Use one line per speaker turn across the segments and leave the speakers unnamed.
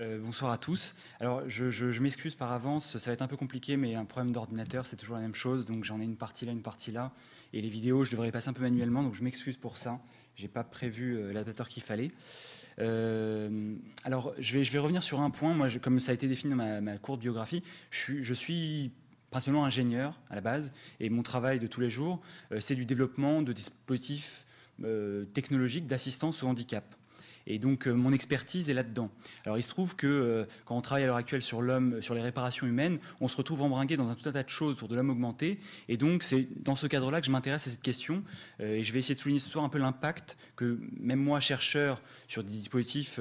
Euh, bonsoir à tous. Alors, je, m'excuse par avance, ça va être un peu compliqué, mais un problème d'ordinateur, c'est toujours la même chose. Donc, j'en ai une partie là, une partie là. Et les vidéos, je devrais les passer un peu manuellement, donc je m'excuse pour ça. Je n'ai pas prévu euh, l'adaptateur qu'il fallait. Euh, alors, je vais, revenir sur un point. Moi, comme ça a été défini dans ma, courte biographie, je suis principalement ingénieur à la base, et mon travail de tous les jours, c'est du développement de dispositifs technologiques d'assistance au handicap. Et donc, euh, mon expertise est là-dedans. Alors, il se trouve que euh, quand on travaille à l'heure actuelle sur l'homme, sur les réparations humaines, on se retrouve embringué dans un tout un tas de choses autour de l'homme augmenté. Et donc, c'est dans ce cadre-là que je m'intéresse à cette question. Euh, et je vais essayer de souligner ce soir un peu l'impact que même moi, chercheur sur des dispositifs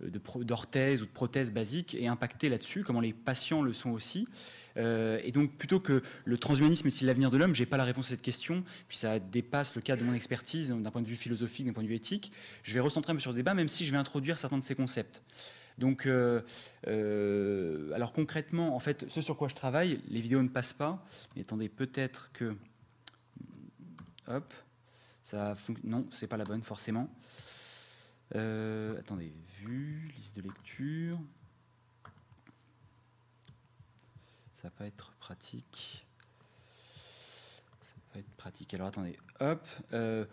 d'orthèse ou de prothèses basiques, est impacté là-dessus, comment les patients le sont aussi. Euh, et donc, plutôt que le transhumanisme est-il l'avenir de l'homme, je n'ai pas la réponse à cette question, puis ça dépasse le cadre de mon expertise d'un point de vue philosophique, d'un point de vue éthique. Je vais recentrer un peu sur le débat, même si je vais introduire certains de ces concepts. Donc, euh, euh, alors concrètement, en fait, ce sur quoi je travaille, les vidéos ne passent pas. Mais attendez, peut-être que, hop, ça non, c'est pas la bonne forcément. attendez, vue, liste de lecture. Ça va pas être pratique. Ça va pas être pratique. Alors attendez, hop. Euh,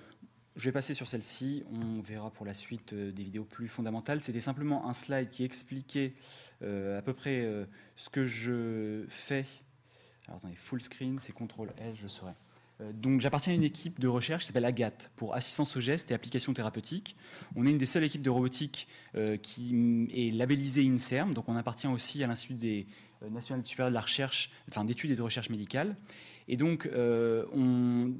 je vais passer sur celle-ci. On verra pour la suite euh, des vidéos plus fondamentales. C'était simplement un slide qui expliquait euh, à peu près ce que je fais. Alors attendez, full screen, c'est CTRL L, je saurai. Euh, donc j'appartiens à une équipe de recherche qui s'appelle AGAT pour assistance au geste et applications thérapeutiques. On est une des seules équipes de robotique euh, qui est labellisée INSERM, donc on appartient aussi à l'Institut des euh, national supérieur de la recherche, enfin d'études et de recherche médicale. Et donc, on,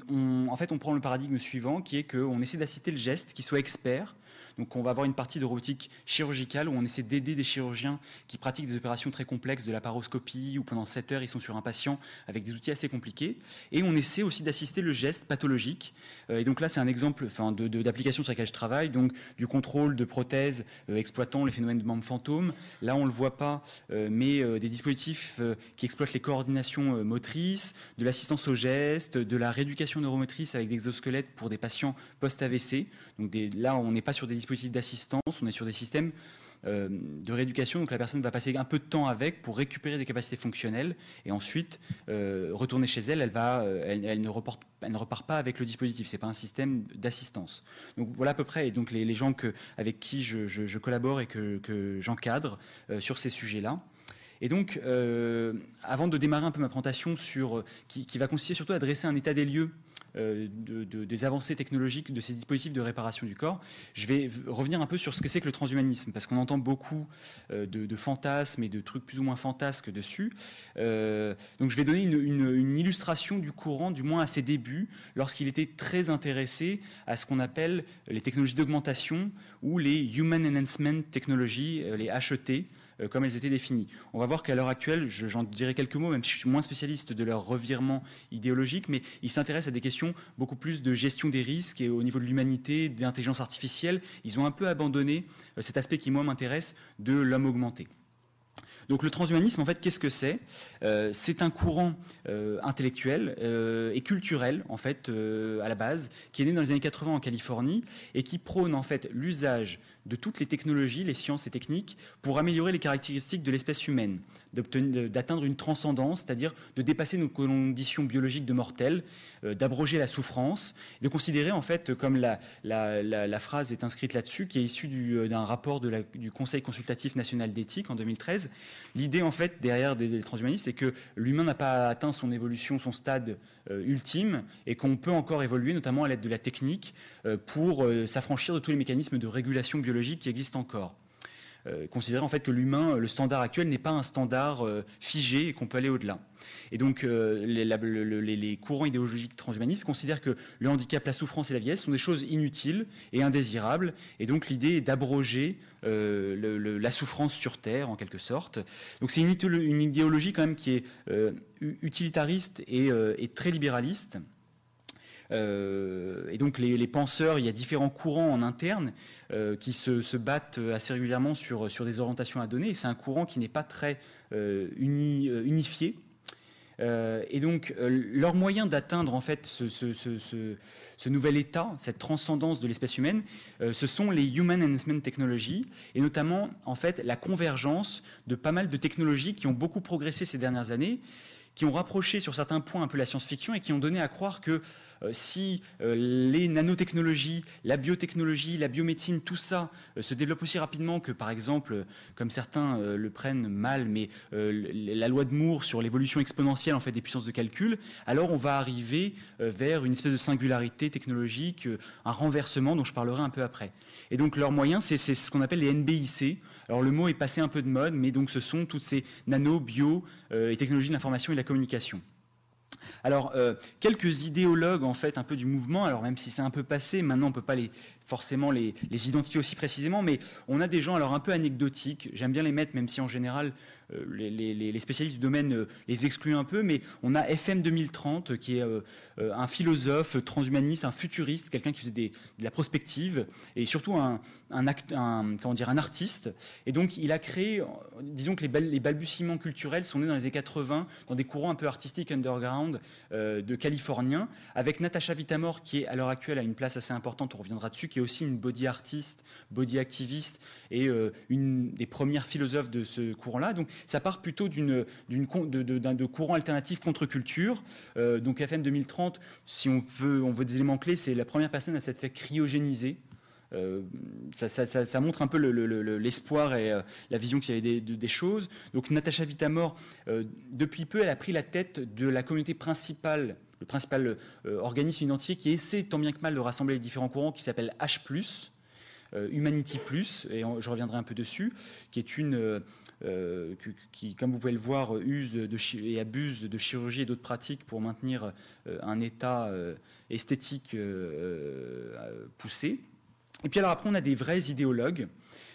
en fait, on prend le paradigme suivant, qui est qu'on essaie d'assister le geste, qui soit expert, donc on va avoir une partie de robotique chirurgicale où on essaie d'aider des chirurgiens qui pratiquent des opérations très complexes de la paroscopie où pendant 7 heures ils sont sur un patient avec des outils assez compliqués. Et on essaie aussi d'assister le geste pathologique. Euh, et donc là c'est un exemple enfin, d'application sur laquelle je travaille, donc du contrôle de prothèses euh, exploitant les phénomènes de membres fantômes. Là on ne le voit pas, euh, mais des dispositifs qui exploitent les coordinations motrices, de l'assistance au geste, de la rééducation neuromotrice avec des exosquelettes pour des patients post-AVC. Donc là on n'est pas sur des dispositifs d'assistance, on est sur des systèmes euh, de rééducation, donc la personne va passer un peu de temps avec pour récupérer des capacités fonctionnelles et ensuite euh, retourner chez elle, elle, va, euh, elle, ne repart pas avec le dispositif, c'est pas un système d'assistance. Donc voilà à peu près, et donc les, gens avec qui je, collabore et que, j'encadre sur ces sujets-là. Et donc, avant de démarrer un peu ma présentation qui, va consister surtout à dresser un état des lieux euh, de, des avancées technologiques de ces dispositifs de réparation du corps. Je vais revenir un peu sur ce que c'est que le transhumanisme, parce qu'on entend beaucoup euh, de, fantasmes et de trucs plus ou moins fantasques dessus. Euh, donc je vais donner une, illustration du courant, du moins à ses débuts, lorsqu'il était très intéressé à ce qu'on appelle les technologies d'augmentation ou les Human Enhancement Technologies, les HET. Euh, comme elles étaient définies. On va voir qu'à l'heure actuelle, j'en dirai quelques mots, même si je suis moins spécialiste de leur revirement idéologique, mais ils s'intéressent à des questions beaucoup plus de gestion des risques et au niveau de l'humanité, d'intelligence artificielle. Ils ont un peu abandonné euh, cet aspect qui, moi, m'intéresse de l'homme augmenté. Donc le transhumanisme, en fait, qu'est-ce que c'est? Euh, C'est un courant intellectuel et culturel, en fait, à la base, qui est né dans les années 80 en Californie et qui prône en fait l'usage de toutes les technologies, les sciences et techniques pour améliorer les caractéristiques de l'espèce humaine, d'atteindre une transcendance, c'est-à-dire de dépasser nos conditions biologiques de mortels, euh, d'abroger la souffrance, de considérer en fait, comme la, phrase est inscrite là-dessus, qui est issue euh, d'un rapport du Conseil consultatif national d'éthique en 2013, l'idée en fait derrière des, transhumanistes, c'est que l'humain n'a pas atteint son évolution, son stade euh, ultime, et qu'on peut encore évoluer, notamment à l'aide de la technique, pour s'affranchir de tous les mécanismes de régulation biologique qui existe encore. Euh, considérer en fait que l'humain, le standard actuel n'est pas un standard euh, figé et qu'on peut aller au-delà. Et donc euh, les, courants idéologiques transhumanistes considèrent que le handicap, la souffrance et la vieillesse sont des choses inutiles et indésirables. Et donc l'idée est d'abroger la souffrance sur Terre en quelque sorte. Donc c'est une, idéologie quand même qui est utilitariste et très libéraliste. Euh, et donc les, penseurs, il y a différents courants en interne euh, qui se, battent assez régulièrement sur, sur des orientations à donner. C'est un courant qui n'est pas très euh, uni, unifié. et donc, leur moyen d'atteindre en fait ce, ce, nouvel état, cette transcendance de l'espèce humaine, ce sont les Human Enhancement Technologies, et notamment en fait la convergence de pas mal de technologies qui ont beaucoup progressé ces dernières années qui ont rapproché sur certains points un peu la science-fiction et qui ont donné à croire que euh, si euh, les nanotechnologies, la biotechnologie, la biomédecine, tout ça euh, se développe aussi rapidement que, par exemple, comme certains le prennent mal, mais la loi de Moore sur l'évolution exponentielle en fait des puissances de calcul, alors on va arriver vers une espèce de singularité technologique, un renversement dont je parlerai un peu après. Et donc leur moyen, c'est ce qu'on appelle les NBIC. Alors le mot est passé un peu de mode, mais donc ce sont toutes ces nano, bio et technologies de l'information et de la communication. Alors, euh, quelques idéologues, en fait, un peu du mouvement, alors même si c'est un peu passé, maintenant on ne peut pas les, forcément les, identifier aussi précisément, mais on a des gens alors un peu anecdotiques, j'aime bien les mettre, même si en général euh, les, spécialistes du domaine euh, les excluent un peu, mais on a FM 2030 qui est un philosophe transhumaniste, un futuriste, quelqu'un qui faisait de la prospective et surtout un, comment dire, un artiste. Et donc il a créé, disons que les, balbutiements culturels sont nés dans les années 80 dans des courants un peu artistiques underground de californiens, avec Natasha Vitamor qui est à l'heure actuelle à une place assez importante, on reviendra dessus, est aussi une body artiste, body activiste et euh, une des premières philosophes de ce courant-là. Donc ça part plutôt d'une, d'une courant alternatif contre-culture. Euh, donc FM 2030, si on veut, on veut des éléments clés, c'est la première personne à s'être fait cryogéniser. Euh, ça, montre un peu l'espoir et la vision qu'il y avait des, choses. Donc Natacha Vitamor, depuis peu, elle a pris la tête de la communauté principale le principal euh, organisme identifié qui essaie tant bien que mal de rassembler les différents courants, qui s'appelle H+, euh, Humanity+, et je reviendrai un peu dessus, qui est une... Euh, qui, comme vous pouvez le voir, use de, et abuse de chirurgie et d'autres pratiques pour maintenir un état esthétique poussé. Et puis alors après, on a des vrais idéologues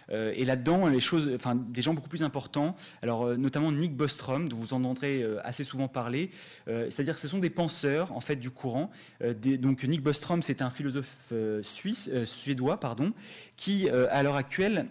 et là-dedans, les choses, enfin, des gens beaucoup plus importants, alors euh, notamment Nick Bostrom, dont vous entendrez euh, assez souvent parler, c'est-à-dire que ce sont des penseurs en fait du courant. donc Nick Bostrom, c'est un philosophe suisse, suédois, pardon, qui à l'heure actuelle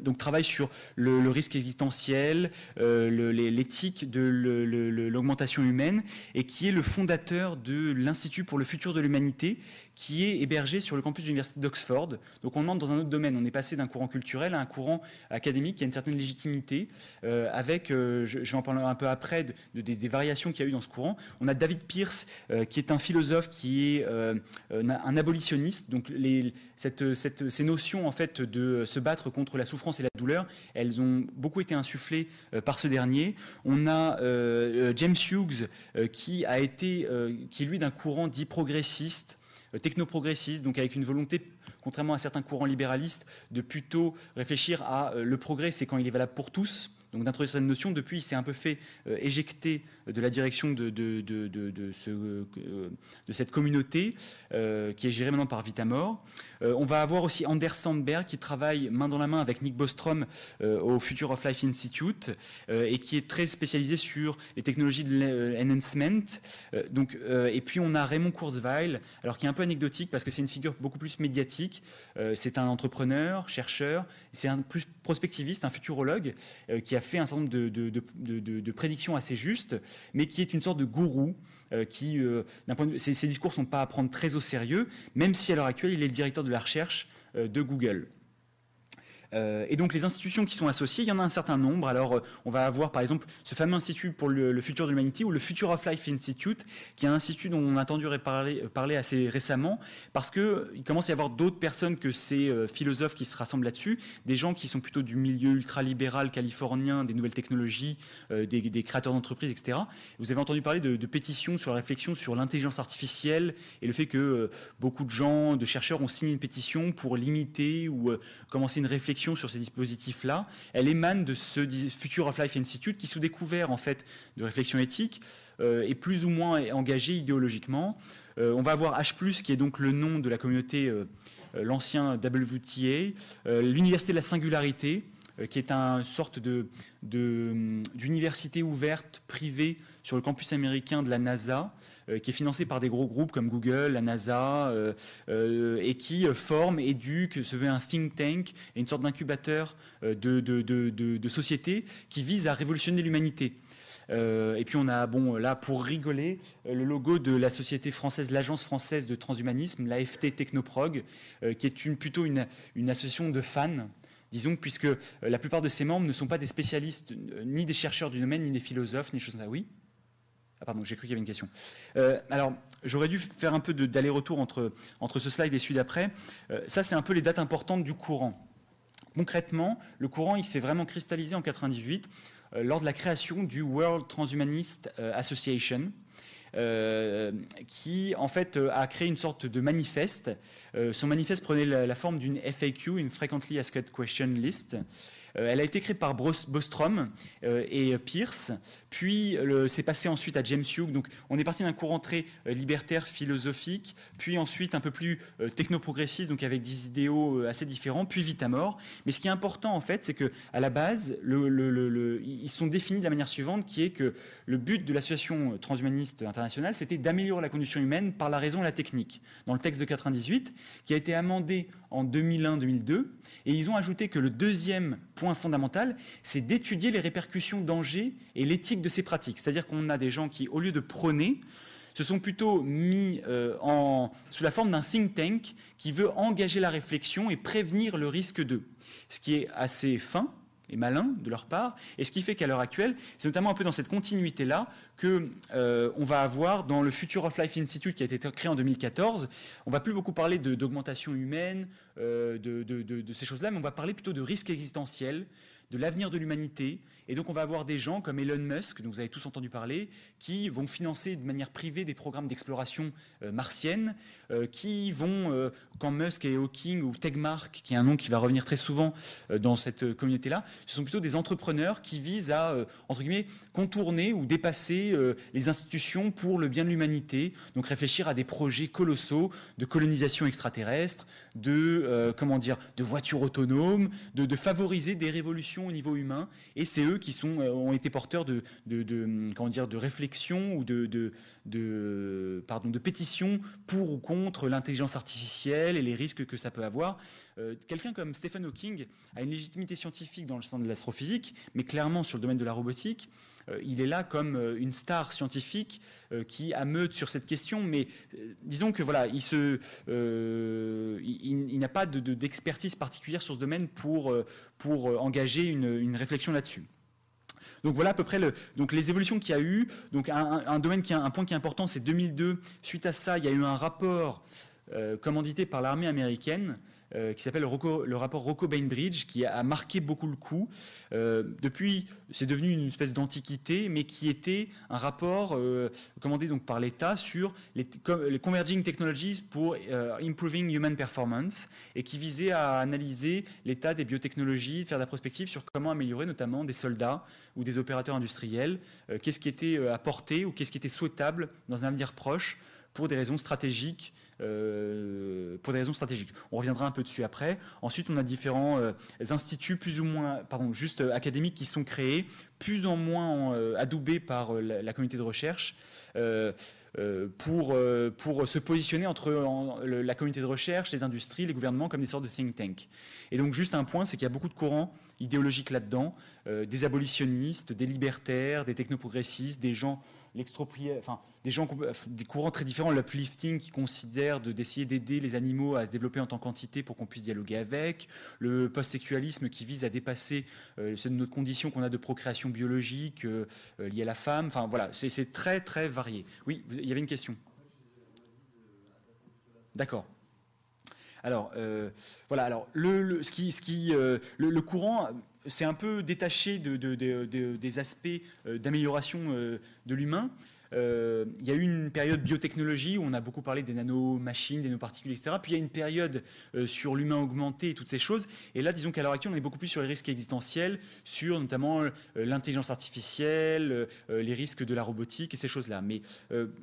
donc travaille sur le, risque existentiel, l'éthique de l'augmentation humaine, et qui est le fondateur de l'Institut pour le futur de l'humanité, qui est hébergé sur le campus de l'Université d'Oxford. Donc on demande dans un autre domaine. On est passé d'un courant culturel à un courant académique qui a une certaine légitimité, euh, avec, euh, je, vais en parler un peu après, de, des, variations qu'il y a eu dans ce courant. On a David Pierce, euh, qui est un philosophe, qui est un abolitionniste. Donc ces notions en fait de se battre contre la souffrance et la douleur, elles ont beaucoup été insufflées par ce dernier. On a James Hughes, qui a été, qui est lui d'un courant dit progressiste, technoprogressiste, donc avec une volonté, contrairement à certains courants libéralistes, de plutôt réfléchir à euh, le progrès, c'est quand il est valable pour tous, donc d'introduire cette notion. Depuis, il s'est un peu fait euh, éjecter de la direction de, de, de, de cette communauté qui est gérée maintenant par Vitamor. Euh, on va avoir aussi Anders Sandberg qui travaille main dans la main avec Nick Bostrom euh, au Future of Life Institute euh, et qui est très spécialisé sur les technologies de l'enhancement. et puis on a Raymond Kurzweil, alors qui est un peu anecdotique parce que c'est une figure beaucoup plus médiatique. c'est un entrepreneur, chercheur, c'est un plus prospectiviste, un futurologue qui a fait un certain nombre de, de prédictions assez justes, mais qui est une sorte de gourou euh, qui, euh, vue, ces, ces discours ne sont pas à prendre très au sérieux, même si à l'heure actuelle, il est le directeur de la recherche euh, de Google. Euh, et donc les institutions qui sont associées, il y en a un certain nombre. Alors euh, on va avoir par exemple ce fameux institut pour le, futur de l'humanité ou le Future of Life Institute, qui est un institut dont on a entendu parler, parler assez récemment, parce qu'il commence à y avoir d'autres personnes que ces euh, philosophes qui se rassemblent là-dessus, des gens qui sont plutôt du milieu ultralibéral californien, des nouvelles technologies, des, créateurs d'entreprises, etc. Vous avez entendu parler de pétitions sur la réflexion sur l'intelligence artificielle et le fait que beaucoup de gens, de chercheurs ont signé une pétition pour limiter ou commencer une réflexion sur ces dispositifs-là, elle émane de ce Future of Life Institute qui, sous découvert en fait de réflexion éthique, euh, est plus ou moins engagé idéologiquement. Euh, on va avoir H+, qui est donc le nom de la communauté, euh, l'ancien WTA, l'Université de la Singularité, qui est une sorte d'université ouverte privée sur le campus américain de la NASA, qui est financé par des gros groupes comme Google, la NASA, euh, euh, et qui forme, éduque, se veut un think tank et une sorte d'incubateur de, de, de, société qui vise à révolutionner l'humanité. et puis on a, bon, là, pour rigoler, le logo de la société française, l'Agence française de transhumanisme, l'AFT Technoprog, qui est une, plutôt une, association de fans disons, puisque la plupart de ses membres ne sont pas des spécialistes, ni des chercheurs du domaine, ni des philosophes, ni choses comme ça. Oui? Ah pardon, j'ai cru qu'il y avait une question. Euh, alors, j'aurais dû faire un peu d'aller-retour entre, entre ce slide et celui d'après. Euh, ça, c'est un peu les dates importantes du courant. Concrètement, le courant, il s'est vraiment cristallisé en 98 euh, lors de la création du World Transhumanist Association, qui en fait a créé une sorte de manifeste. son manifeste prenait la, forme d'une FAQ, une Frequently Asked Question List, elle a été créée par Bostrom et Pierce puis c'est passé ensuite à James Hugh. Donc on est parti d'un courant très euh, libertaire, philosophique, puis ensuite un peu plus euh, technoprogressiste, donc avec des idéaux euh, assez différents, puis vite à mort. Mais ce qui est important en fait, c'est que à la base, ils sont définis de la manière suivante, qui est que le but de l'association transhumaniste internationale, c'était d'améliorer la condition humaine par la raison et la technique. Dans le texte de 98, qui a été amendé en 2001-2002, et ils ont ajouté que le deuxième point fondamental, c'est d'étudier les répercussions, dangers et l'éthique de ces pratiques. C'est-à-dire qu'on a des gens qui, au lieu de prôner, se sont plutôt mis euh, en, sous la forme d'un think tank qui veut engager la réflexion et prévenir le risque d'eux. Ce qui est assez fin et malin de leur part, et ce qui fait qu'à l'heure actuelle, c'est notamment un peu dans cette continuité-là que euh, on va avoir dans le Future of Life Institute qui a été créé en 2014, on va plus beaucoup parler d'augmentation humaine, euh, de, de, ces choses-là, mais on va parler plutôt de risques existentiels, de l'avenir de l'humanité. Et donc on va avoir des gens comme Elon Musk, dont vous avez tous entendu parler, qui vont financer de manière privée des programmes d'exploration euh, martienne, euh, qui vont, euh, quand Musk et Hawking ou Tegmark, qui est un nom qui va revenir très souvent dans cette communauté-là, ce sont plutôt des entrepreneurs qui visent à, entre guillemets, contourner ou dépasser les institutions pour le bien de l'humanité, donc réfléchir à des projets colossaux de colonisation extraterrestre, de, comment dire, de voitures autonomes, de, de favoriser des révolutions au niveau humain, et c'est eux qui sont, ont été porteurs de, de, comment dire, de réflexion ou de, pardon, de pétitions pour ou contre l'intelligence artificielle et les risques que ça peut avoir. Euh, quelqu'un comme Stephen Hawking a une légitimité scientifique dans le sens de l'astrophysique, mais clairement sur le domaine de la robotique, euh, il est là comme euh, une star scientifique qui ameute sur cette question, mais disons que voilà, il, n'a pas d'expertise particulière sur ce domaine pour, pour engager une réflexion là-dessus. Donc voilà à peu près les évolutions qu'il y a eu. Donc un point qui est important, c'est 2002. Suite à ça, il y a eu un rapport euh, commandité par l'armée américaine euh, qui s'appelle le, rapport Rocco-Bainbridge, qui a, marqué beaucoup le coup. Euh, depuis, c'est devenu une espèce d'antiquité, mais qui était un rapport euh, commandé donc par l'État sur les, converging technologies pour improving human performance, et qui visait à analyser l'état des biotechnologies, faire de la prospective sur comment améliorer notamment des soldats ou des opérateurs industriels, qu'est-ce qui était apporté ou qu'est-ce qui était souhaitable dans un avenir proche pour des raisons stratégiques euh, pour des raisons stratégiques. On reviendra un peu dessus après. Ensuite, on a différents euh, instituts plus ou moins, pardon, juste euh, académiques qui sont créés, plus ou moins adoubés par la, communauté de recherche. pour, pour se positionner entre la communauté de recherche, les industries, les gouvernements comme des sortes de think tanks. Et donc juste un point, c'est qu'il y a beaucoup de courants idéologiques là-dedans, des abolitionnistes, des libertaires, des technoprogressistes, des gens l'extroprié, enfin, des gens, des courants très différents, l'uplifting qui considère d'essayer d'aider les animaux à se développer en tant qu'entité pour qu'on puisse dialoguer avec, le post-sexualisme qui vise à dépasser euh, notre condition qu'on a de procréation biologique euh, euh, liée à la femme. Enfin voilà, c'est très très varié. Oui, il y avait une question. D'accord. Alors voilà, alors le, ce qui, ce qui le, courant c'est un peu détaché des aspects d'amélioration de l'humain. Euh, il y a eu une période biotechnologie où on a beaucoup parlé des nanomachines, des nanoparticules, etc. Puis il y a une période euh, sur l'humain augmenté et toutes ces choses. Et là, disons qu'à l'heure actuelle, on est beaucoup plus sur les risques existentiels, sur notamment euh, l'intelligence artificielle, les risques de la robotique et ces choses-là. Mais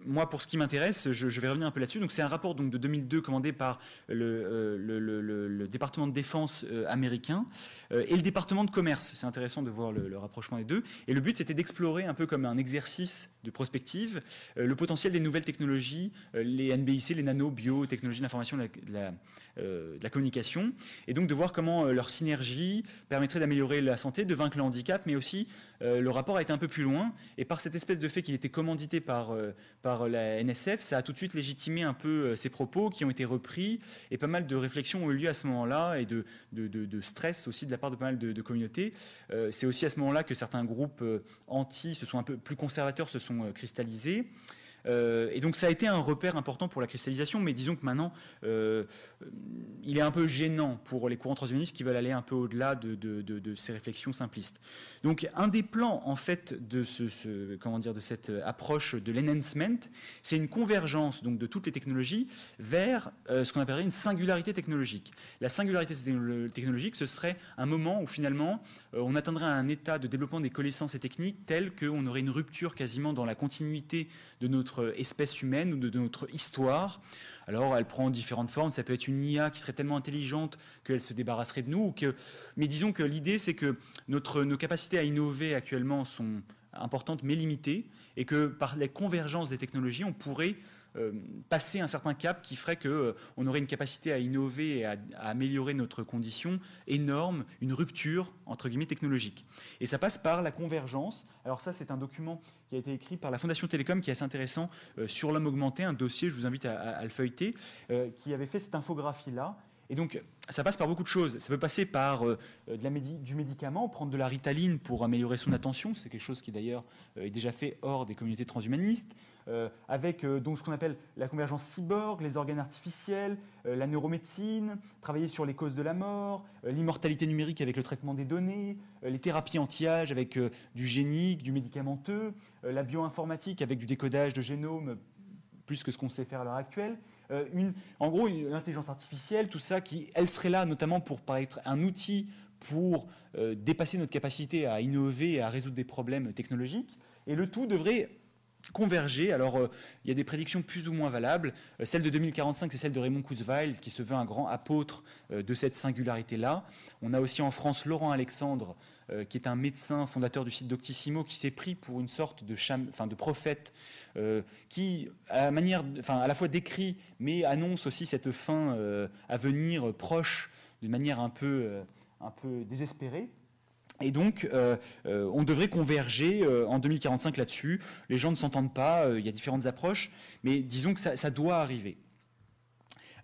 moi, pour ce qui m'intéresse, je, vais revenir un peu là-dessus. Donc c'est un rapport de 2002 commandé par le, département de défense américain et le département de commerce. C'est intéressant de voir le rapprochement des deux. Et le but, c'était d'explorer un peu comme un exercice de prospective perspective le potentiel des nouvelles technologies, les NBIC, les nano, bio, technologies d'information, de la, de la communication, et donc de voir comment leur synergie permettrait d'améliorer la santé, de vaincre le handicap, mais aussi le rapport a été un peu plus loin, et par cette espèce de fait qu'il était commandité par, par la NSF, ça a tout de suite légitimé un peu ses propos qui ont été repris, et pas mal de réflexions ont eu lieu à ce moment-là, et de, de, stress aussi de la part de pas mal de, communautés. C'est aussi à ce moment-là que certains groupes anti, se sont un peu plus conservateurs, se sont cristallisés. Euh, et donc ça a été un repère important pour la cristallisation, mais disons que maintenant, euh, il est un peu gênant pour les courants transhumanistes qui veulent aller un peu au-delà de, ces réflexions simplistes. Donc un des plans en fait de, cette approche de l'enhancement, c'est une convergence donc, de toutes les technologies vers euh, ce qu'on appellerait une singularité technologique. La singularité technologique, ce serait un moment où finalement on atteindrait un état de développement des connaissances et techniques tel qu'on aurait une rupture quasiment dans la continuité de notre espèce humaine ou de, notre histoire. Alors, elle prend différentes formes. Ça peut être une IA qui serait tellement intelligente qu'elle se débarrasserait de nous. que... Mais disons que l'idée, c'est que notre, nos capacités à innover actuellement sont importantes mais limitées, et que par les convergences des technologies, on pourrait passer un certain cap qui ferait qu'on euh, on aurait une capacité à innover et à, améliorer notre condition énorme, une rupture entre guillemets technologique. Et ça passe par la convergence. Alors ça, c'est un document qui a été écrit par la Fondation Télécom qui est assez intéressant euh, sur l'homme augmenté, un dossier, je vous invite à, le feuilleter, qui avait fait cette infographie-là. Et donc, ça passe par beaucoup de choses. Ça peut passer par de la du médicament, prendre de la ritaline pour améliorer son attention. C'est quelque chose qui, d'ailleurs, est déjà fait hors des communautés transhumanistes. Euh, avec euh, donc ce qu'on appelle la convergence cyborg, les organes artificiels, euh, la neuromédecine, travailler sur les causes de la mort, l'immortalité numérique avec le traitement des données, les thérapies anti-âge avec du génique, du médicamenteux, la bioinformatique avec du décodage de génome plus que ce qu'on sait faire à l'heure actuelle. En gros, l'intelligence artificielle, tout ça, qui, elle serait là notamment pour paraître un outil pour dépasser notre capacité à innover et à résoudre des problèmes technologiques. Et le tout devrait converger. Alors, euh, il y a des prédictions plus ou moins valables. Euh, celle de 2045, c'est celle de Raymond Kurzweil, qui se veut un grand apôtre euh, de cette singularité-là. On a aussi en France Laurent Alexandre, qui est un médecin fondateur du site Doctissimo, qui s'est pris pour une sorte de, enfin, de prophète, qui, à la, fois décrit, mais annonce aussi cette fin à venir proche, d'une manière un peu désespérée. Et donc, euh, euh, on devrait converger euh, en 2045 là-dessus. Les gens ne s'entendent pas, il y a différentes approches, mais disons que ça doit arriver.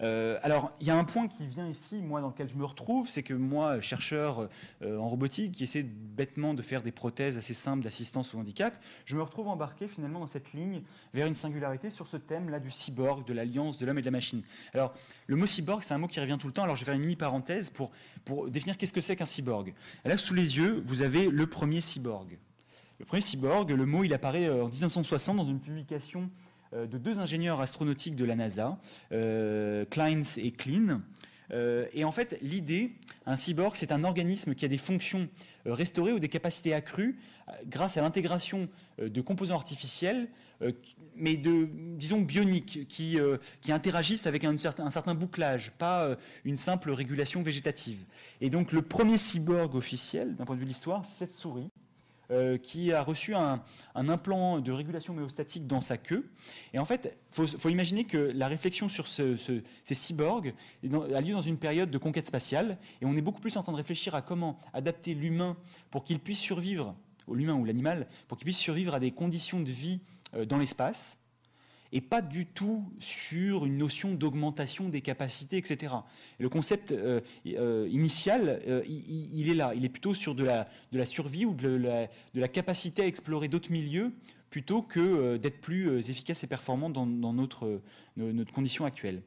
Euh, alors, il y a un point qui vient ici, moi, dans lequel je me retrouve, c'est que moi, chercheur euh, en robotique, qui essaie bêtement de faire des prothèses assez simples d'assistance au handicap, je me retrouve embarqué finalement dans cette ligne vers une singularité sur ce thème-là du cyborg, de l'alliance de l'homme et de la machine. Alors, le mot cyborg, c'est un mot qui revient tout le temps. Alors, je vais faire une mini parenthèse pour, pour définir qu'est-ce que c'est qu'un cyborg. Là, sous les yeux, vous avez le premier cyborg. Le premier cyborg, le mot, il apparaît euh, en 1960 dans une publication de deux ingénieurs astronautiques de la NASA, euh, Kleins et Klein. Euh, et en fait, l'idée, un cyborg, c'est un organisme qui a des fonctions restaurées ou des capacités accrues grâce à l'intégration de composants artificiels, mais de, disons, bioniques, qui, qui interagissent avec un certain, un certain bouclage, pas une simple régulation végétative. Et donc, le premier cyborg officiel, d'un point de vue de l'histoire, c'est cette souris, euh, qui a reçu un, implant de régulation méostatique dans sa queue. Et en fait, il faut, imaginer que la réflexion sur ces cyborgs a lieu dans une période de conquête spatiale, et on est beaucoup plus en train de réfléchir à comment adapter l'humain pour qu'il puisse survivre, l'humain ou l'animal, pour qu'il puisse survivre à des conditions de vie euh, dans l'espace, et pas du tout sur une notion d'augmentation des capacités, etc. le concept euh, euh, initial, euh, il, est là. Il est plutôt sur de la, de la survie ou de la, de la capacité à explorer d'autres milieux plutôt que d'être plus efficace et performant dans, dans notre, notre condition actuelle.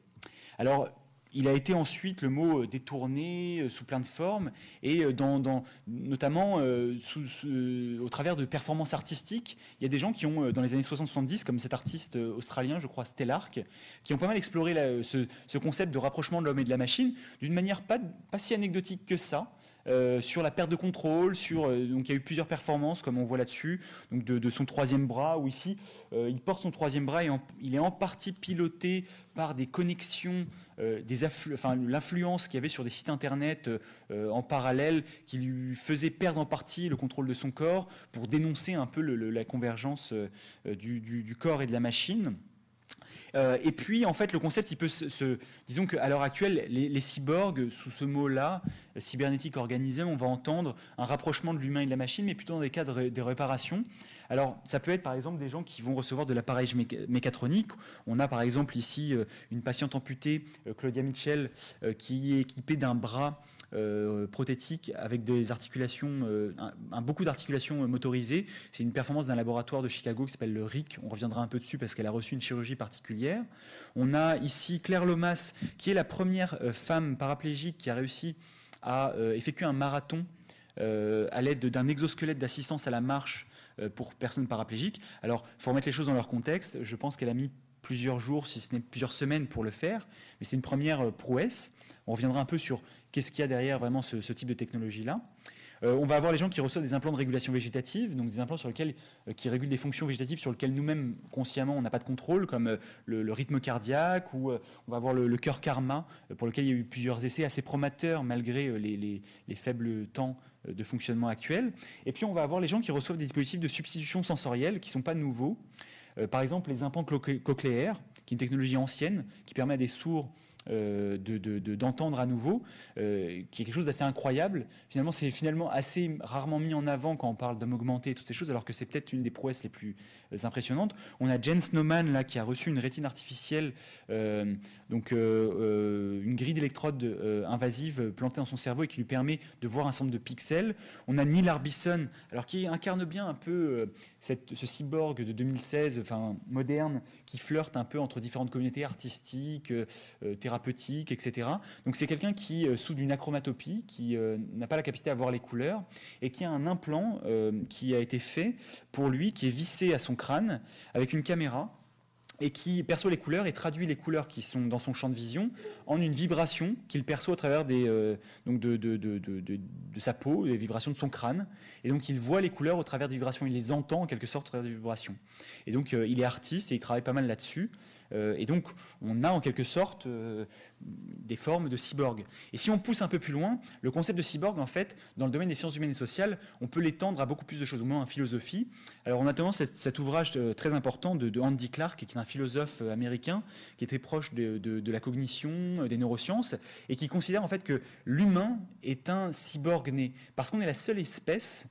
Alors, il a été ensuite le mot euh, détourné euh, sous plein de formes, et euh, notamment au travers de performances artistiques. Il y a des gens qui ont, dans les années 60-70, comme cet artiste australien, je crois, Stellark, qui ont pas mal exploré ce, concept de rapprochement de l'homme et de la machine d'une manière pas si anecdotique que ça. Euh, sur la perte de contrôle, sur euh, donc il y a eu plusieurs performances comme on voit là-dessus, donc de, son troisième bras ou ici euh, il porte son troisième bras et il est en partie piloté par des connexions, des enfin l'influence qu'il y avait sur des sites internet en parallèle qui lui faisait perdre en partie le contrôle de son corps pour dénoncer un peu la convergence du corps et de la machine. Euh, et puis, en fait, le concept, il peut se. disons qu'à l'heure actuelle, les, cyborgs, sous ce mot-là, cybernétique organisée, on va entendre un rapprochement de l'humain et de la machine, mais plutôt dans des cadres de, réparations. Alors, ça peut être par exemple des gens qui vont recevoir de l'appareil mécatronique. On a par exemple ici euh, une patiente amputée, euh, Claudia Mitchell, qui est équipée d'un bras euh, prothétique avec des articulations, euh, un, beaucoup d'articulations motorisées. C'est une performance d'un laboratoire de Chicago qui s'appelle le RIC. On reviendra un peu dessus parce qu'elle a reçu une chirurgie particulière. On a ici Claire Lomas, qui est la première euh, femme paraplégique qui a réussi à effectuer un marathon à l'aide d'un exosquelette d'assistance à la marche pour personnes paraplégiques. Alors, il faut remettre les choses dans leur contexte. Je pense qu'elle a mis plusieurs jours, si ce n'est plusieurs semaines pour le faire, mais c'est une première prouesse. On reviendra un peu sur qu'est-ce qu'il y a derrière vraiment ce, type de technologie-là. Euh, on va avoir les gens qui reçoivent des implants de régulation végétative, donc des implants sur lesquels, euh, qui régulent des fonctions végétatives sur lesquelles nous-mêmes, consciemment, on n'a pas de contrôle, comme euh, le, rythme cardiaque, ou on va avoir le, cœur karma, pour lequel il y a eu plusieurs essais assez prometteurs malgré les, faibles temps de fonctionnement actuels. Et puis on va avoir les gens qui reçoivent des dispositifs de substitution sensorielle qui ne sont pas nouveaux. par exemple, les implants cochléaires, qui est une technologie ancienne, qui permet à des sourds euh, d'entendre à nouveau, euh, qui est quelque chose d'assez incroyable. Finalement, c'est finalement assez rarement mis en avant quand on parle d'homme augmenté et toutes ces choses, alors que c'est peut-être une des prouesses les plus impressionnantes. On a Jen Snowman là qui a reçu une rétine artificielle, donc une grille d'électrodes invasive plantée dans son cerveau et qui lui permet de voir un ensemble de pixels. On a Neil Arbison, alors qui incarne bien un peu ce cyborg de 2016, enfin moderne, qui flirte un peu entre différentes communautés artistiques, thérapeutiques thérapeutique, etc. Donc c'est quelqu'un qui euh, souffre d'une achromatopie, qui euh, n'a pas la capacité à voir les couleurs et qui a un implant euh, qui a été fait pour lui, qui est vissé à son crâne avec une caméra et qui perçoit les couleurs et traduit les couleurs qui sont dans son champ de vision en une vibration qu'il perçoit au travers donc de, sa peau, des vibrations de son crâne. Et donc il voit les couleurs au travers des vibrations, il les entend en quelque sorte au travers des vibrations. Et donc il est artiste et il travaille pas mal là-dessus. Euh, et donc, on a en quelque sorte euh, des formes de cyborg. Et si on pousse un peu plus loin, le concept de cyborg, en fait, dans le domaine des sciences humaines et sociales, on peut l'étendre à beaucoup plus de choses, au moins en philosophie. Alors, on a notamment cet, ouvrage euh, très important de, Andy Clark, qui est un philosophe américain, qui était proche de, de la cognition, des neurosciences, et qui considère en fait que l'humain est un cyborg né, parce qu'on est la seule espèce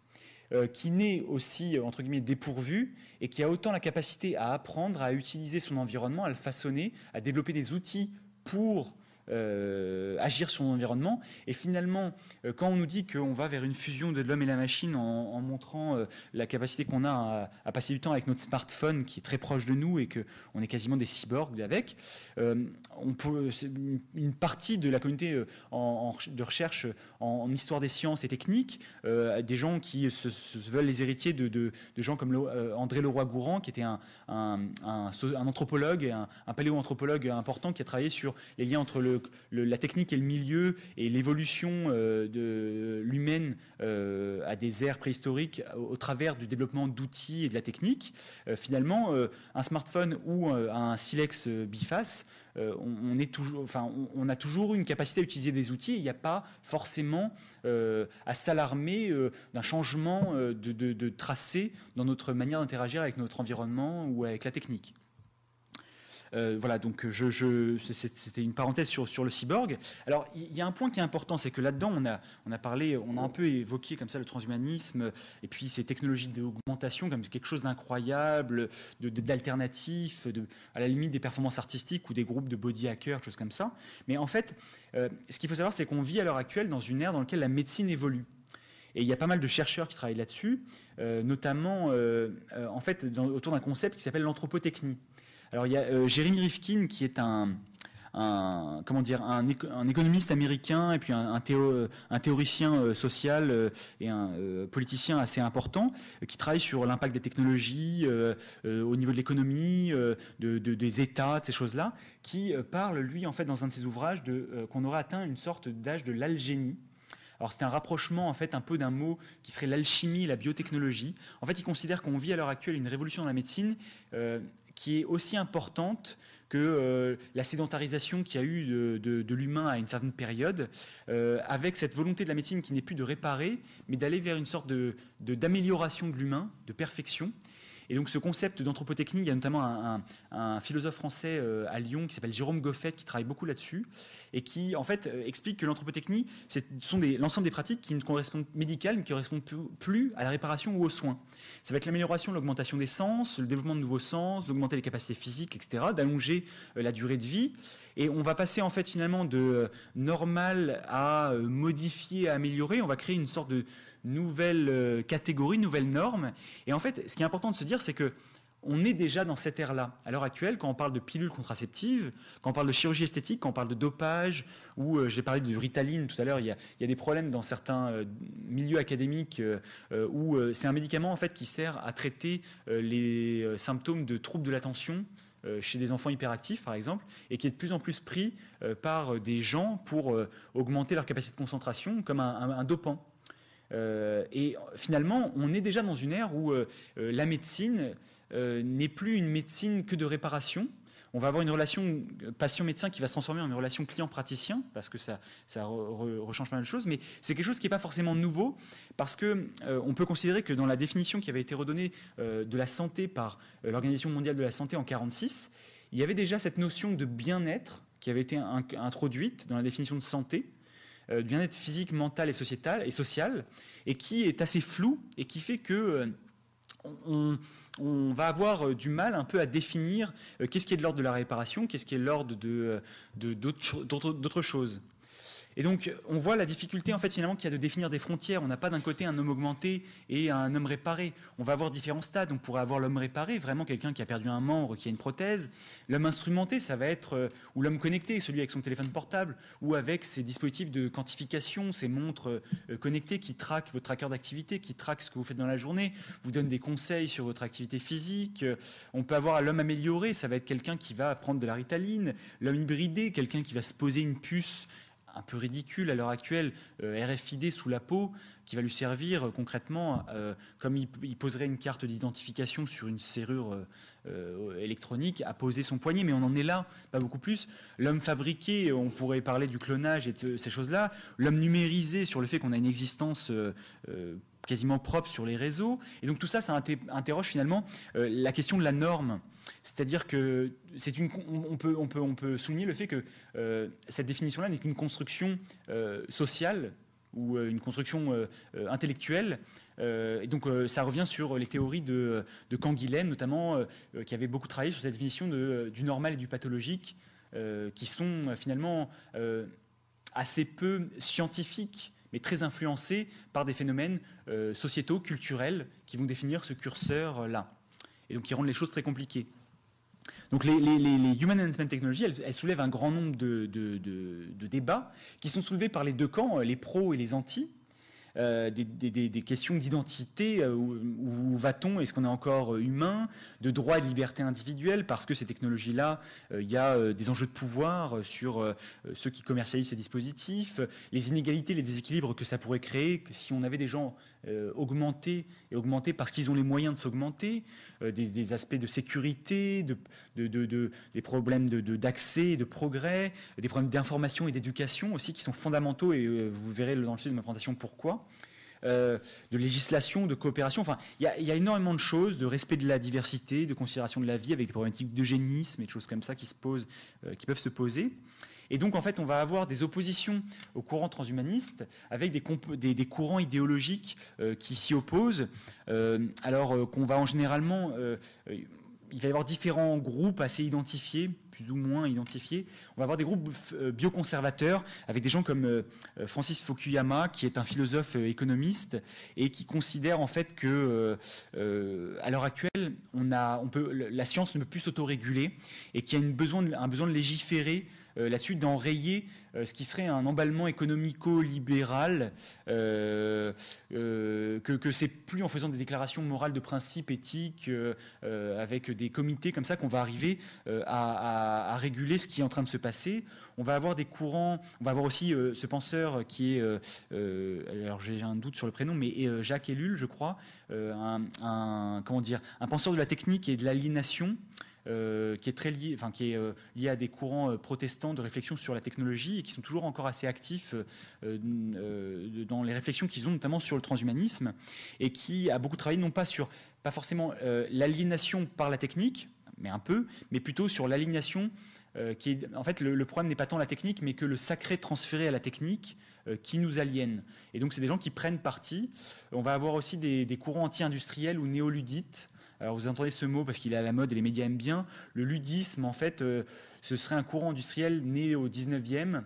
euh, qui naît aussi, entre guillemets, dépourvu et qui a autant la capacité à apprendre, à utiliser son environnement, à le façonner, à développer des outils pour euh, agir sur l'environnement. Et finalement, euh, quand on nous dit qu'on va vers une fusion de l'homme et la machine en, montrant euh, la capacité qu'on a à, passer du temps avec notre smartphone qui est très proche de nous et qu'on est quasiment des cyborgs avec, on peut, une partie de la communauté de recherche en, histoire des sciences et techniques, des gens qui se, veulent les héritiers de, gens comme André Leroy-Gourand, qui était un anthropologue, un, un paléoanthropologue important qui a travaillé sur les liens entre le la technique et le milieu et l'évolution euh, de l'humaine euh, à des ères préhistoriques au, travers du développement d'outils et de la technique, euh, finalement, un smartphone ou un silex biface, on, a toujours une capacité à utiliser des outils. Il n'y a pas forcément à s'alarmer d'un changement de tracé dans notre manière d'interagir avec notre environnement ou avec la technique. Euh, voilà, donc je, c'était une parenthèse sur, le cyborg. Alors, il y a un point qui est important, c'est que là-dedans, on a, parlé, on a un peu évoqué comme ça le transhumanisme et puis ces technologies d'augmentation comme quelque chose d'incroyable, d'alternatif, à la limite des performances artistiques ou des groupes de body hackers, choses comme ça. Mais en fait, euh, ce qu'il faut savoir, c'est qu'on vit à l'heure actuelle dans une ère dans laquelle la médecine évolue. Et il y a pas mal de chercheurs qui travaillent là-dessus, euh, notamment en fait autour d'un concept qui s'appelle l'anthropotechnie. Alors il y a euh, Jeremy Rifkin qui est un, comment dire, un, économiste américain et puis un, théoricien euh, social euh, et un politicien assez important qui travaille sur l'impact des technologies au niveau de l'économie, des États, de ces choses-là, qui parle, lui, en fait, dans un de ses ouvrages, qu'on aurait atteint une sorte d'âge de l'algénie. Alors c'est un rapprochement en fait un peu d'un mot qui serait l'alchimie la biotechnologie. En fait, il considère qu'on vit à l'heure actuelle une révolution dans la médecine qui est aussi importante que euh, la sédentarisation qu'il y a eu de, l'humain à une certaine période, euh, avec cette volonté de la médecine qui n'est plus de réparer, mais d'aller vers une sorte d'amélioration de l'humain, de perfection. Et donc ce concept d'anthropotechnie, il y a notamment un, philosophe français euh, à Lyon qui s'appelle Jérôme Goffet qui travaille beaucoup là-dessus et qui en fait euh, explique que l'anthropotechnie, ce sont l'ensemble des pratiques qui ne correspondent médicales, mais qui ne correspondent plus à la réparation ou aux soins. Ça va être l'amélioration, l'augmentation des sens, le développement de nouveaux sens, d'augmenter les capacités physiques, etc., d'allonger euh, la durée de vie. Et on va passer en fait finalement de normal à modifier, à améliorer. On va créer une sorte de nouvelle euh, catégorie, nouvelle norme. Et en fait, ce qui est important de se dire, c'est que on est déjà dans cette ère-là. À l'heure actuelle, quand on parle de pilules contraceptives, quand on parle de chirurgie esthétique, quand on parle de dopage, ou euh, j'ai parlé de Ritaline tout à l'heure, il, y a des problèmes dans certains euh, milieux académiques où c'est un médicament en fait qui sert à traiter les symptômes de troubles de l'attention chez des enfants hyperactifs, par exemple, et qui est de plus en plus pris par des gens pour augmenter leur capacité de concentration, comme un dopant. Euh, et finalement, on est déjà dans une ère où euh, euh, la médecine n'est plus une médecine que de réparation. On va avoir une relation patient-médecin qui va se transformer en une relation client-praticien, parce que ça, ça rechange pas mal de choses, mais c'est quelque chose qui n'est pas forcément nouveau, parce que on peut considérer que dans la définition qui avait été redonnée de la santé par l'Organisation mondiale de la santé en 1946, il y avait déjà cette notion de bien-être qui avait été introduite dans la définition de santé, du bien-être physique, mental et sociétal et social, et qui est assez flou et qui fait que euh, on, va avoir euh, du mal un peu à définir qu'est-ce qui est de l'ordre de la réparation, qu'est-ce qui est de l'ordre de, d'autres choses. Et donc, on voit la difficulté, en fait, finalement, qu'il y a de définir des frontières. On n'a pas d'un côté un homme augmenté et un homme réparé. On va avoir différents stades. On pourrait avoir l'homme réparé, vraiment quelqu'un qui a perdu un membre, qui a une prothèse. L'homme instrumenté, ça va être, euh, ou l'homme connecté, celui avec son téléphone portable, ou avec ses dispositifs de quantification, ses montres euh, connectées qui traquent votre tracker d'activité, qui traquent ce que vous faites dans la journée, vous donnent des conseils sur votre activité physique. On peut avoir l'homme amélioré, ça va être quelqu'un qui va prendre de la ritaline. L'homme hybridé, quelqu'un qui va se poser une puce un peu ridicule à l'heure actuelle, euh, RFID sous la peau, qui va lui servir euh, concrètement, euh, comme il, poserait une carte d'identification sur une serrure électronique, à poser son poignet. Mais on en est là, pas beaucoup plus. L'homme fabriqué, on pourrait parler du clonage et de ces choses-là. L'homme numérisé sur le fait qu'on a une existence quasiment propre sur les réseaux. Et donc tout ça, ça interroge finalement la question de la norme. C'est-à-dire que c'est une, on peut, on, peut, on peut souligner le fait que euh, cette définition-là n'est qu'une construction euh, sociale ou euh, une construction intellectuelle. et donc ça revient sur les théories de, de Canguilhem, notamment, qui avait beaucoup travaillé sur cette définition du normal et du pathologique, qui sont finalement assez peu scientifiques mais très influencés par des phénomènes sociétaux, culturels, qui vont définir ce curseur-là et donc qui rendent les choses très compliquées. Donc les, Human Enhancement Technologies, elles, soulèvent un grand nombre de, de, débats qui sont soulevés par les deux camps, les pros et les antis, euh, des, questions d'identité, euh, où, va-t-on, est-ce qu'on est encore euh, humain, de droit et de liberté individuelle, parce que ces technologies-là, il y a des enjeux de pouvoir sur ceux qui commercialisent ces dispositifs, les inégalités, les déséquilibres que ça pourrait créer, si on avait des gens augmentés et augmentés parce qu'ils ont les moyens de s'augmenter, des, aspects de sécurité, de, des problèmes d'accès, de, progrès, des problèmes d'information et d'éducation aussi qui sont fondamentaux, et vous verrez dans le fil de ma présentation pourquoi. Euh, de législation, de coopération. Enfin, il y, a énormément de choses, de respect de la diversité, de considération de la vie, avec des problématiques d'eugénisme et de choses comme ça qui, se posent, euh, qui peuvent se poser. Et donc, en fait, on va avoir des oppositions aux courants transhumanistes avec des, des, courants idéologiques euh, qui s'y opposent, alors qu'on va en généralement il va y avoir différents groupes assez identifiés, plus ou moins identifiés. On va avoir des groupes euh, bioconservateurs avec des gens comme euh, euh, Francis Fukuyama, qui est un philosophe économiste et qui considère en fait que à l'heure actuelle, on a, on peut, la science ne peut plus s'autoréguler et qu'il y a besoin, un besoin de légiférer là-dessus d'enrayer ce qui serait un emballement économico-libéral, que, que c'est plus en faisant des déclarations morales de principe éthiques avec des comités comme ça qu'on va arriver à, réguler ce qui est en train de se passer. On va avoir des courants, on va avoir aussi ce penseur qui est, alors j'ai un doute sur le prénom, mais Jacques Ellul, je crois, un, comment dire, un penseur de la technique et de l'aliénation. Euh, qui est très lié, enfin, qui est euh, lié à des courants euh, protestants de réflexion sur la technologie et qui sont toujours encore assez actifs dans les réflexions qu'ils ont, notamment sur le transhumanisme, et qui a beaucoup travaillé non pas sur, pas forcément l'aliénation par la technique, mais un peu, mais plutôt sur l'aliénation qui est, en fait, le, problème n'est pas tant la technique, mais que le sacré transféré à la technique qui nous aliène. Et donc, c'est des gens qui prennent parti. On va avoir aussi des courants anti-industriels ou néoludites alors vous entendez ce mot parce qu'il est à la mode et les médias aiment bien. Le ludisme, en fait, euh, ce serait un courant industriel né au 19e euh,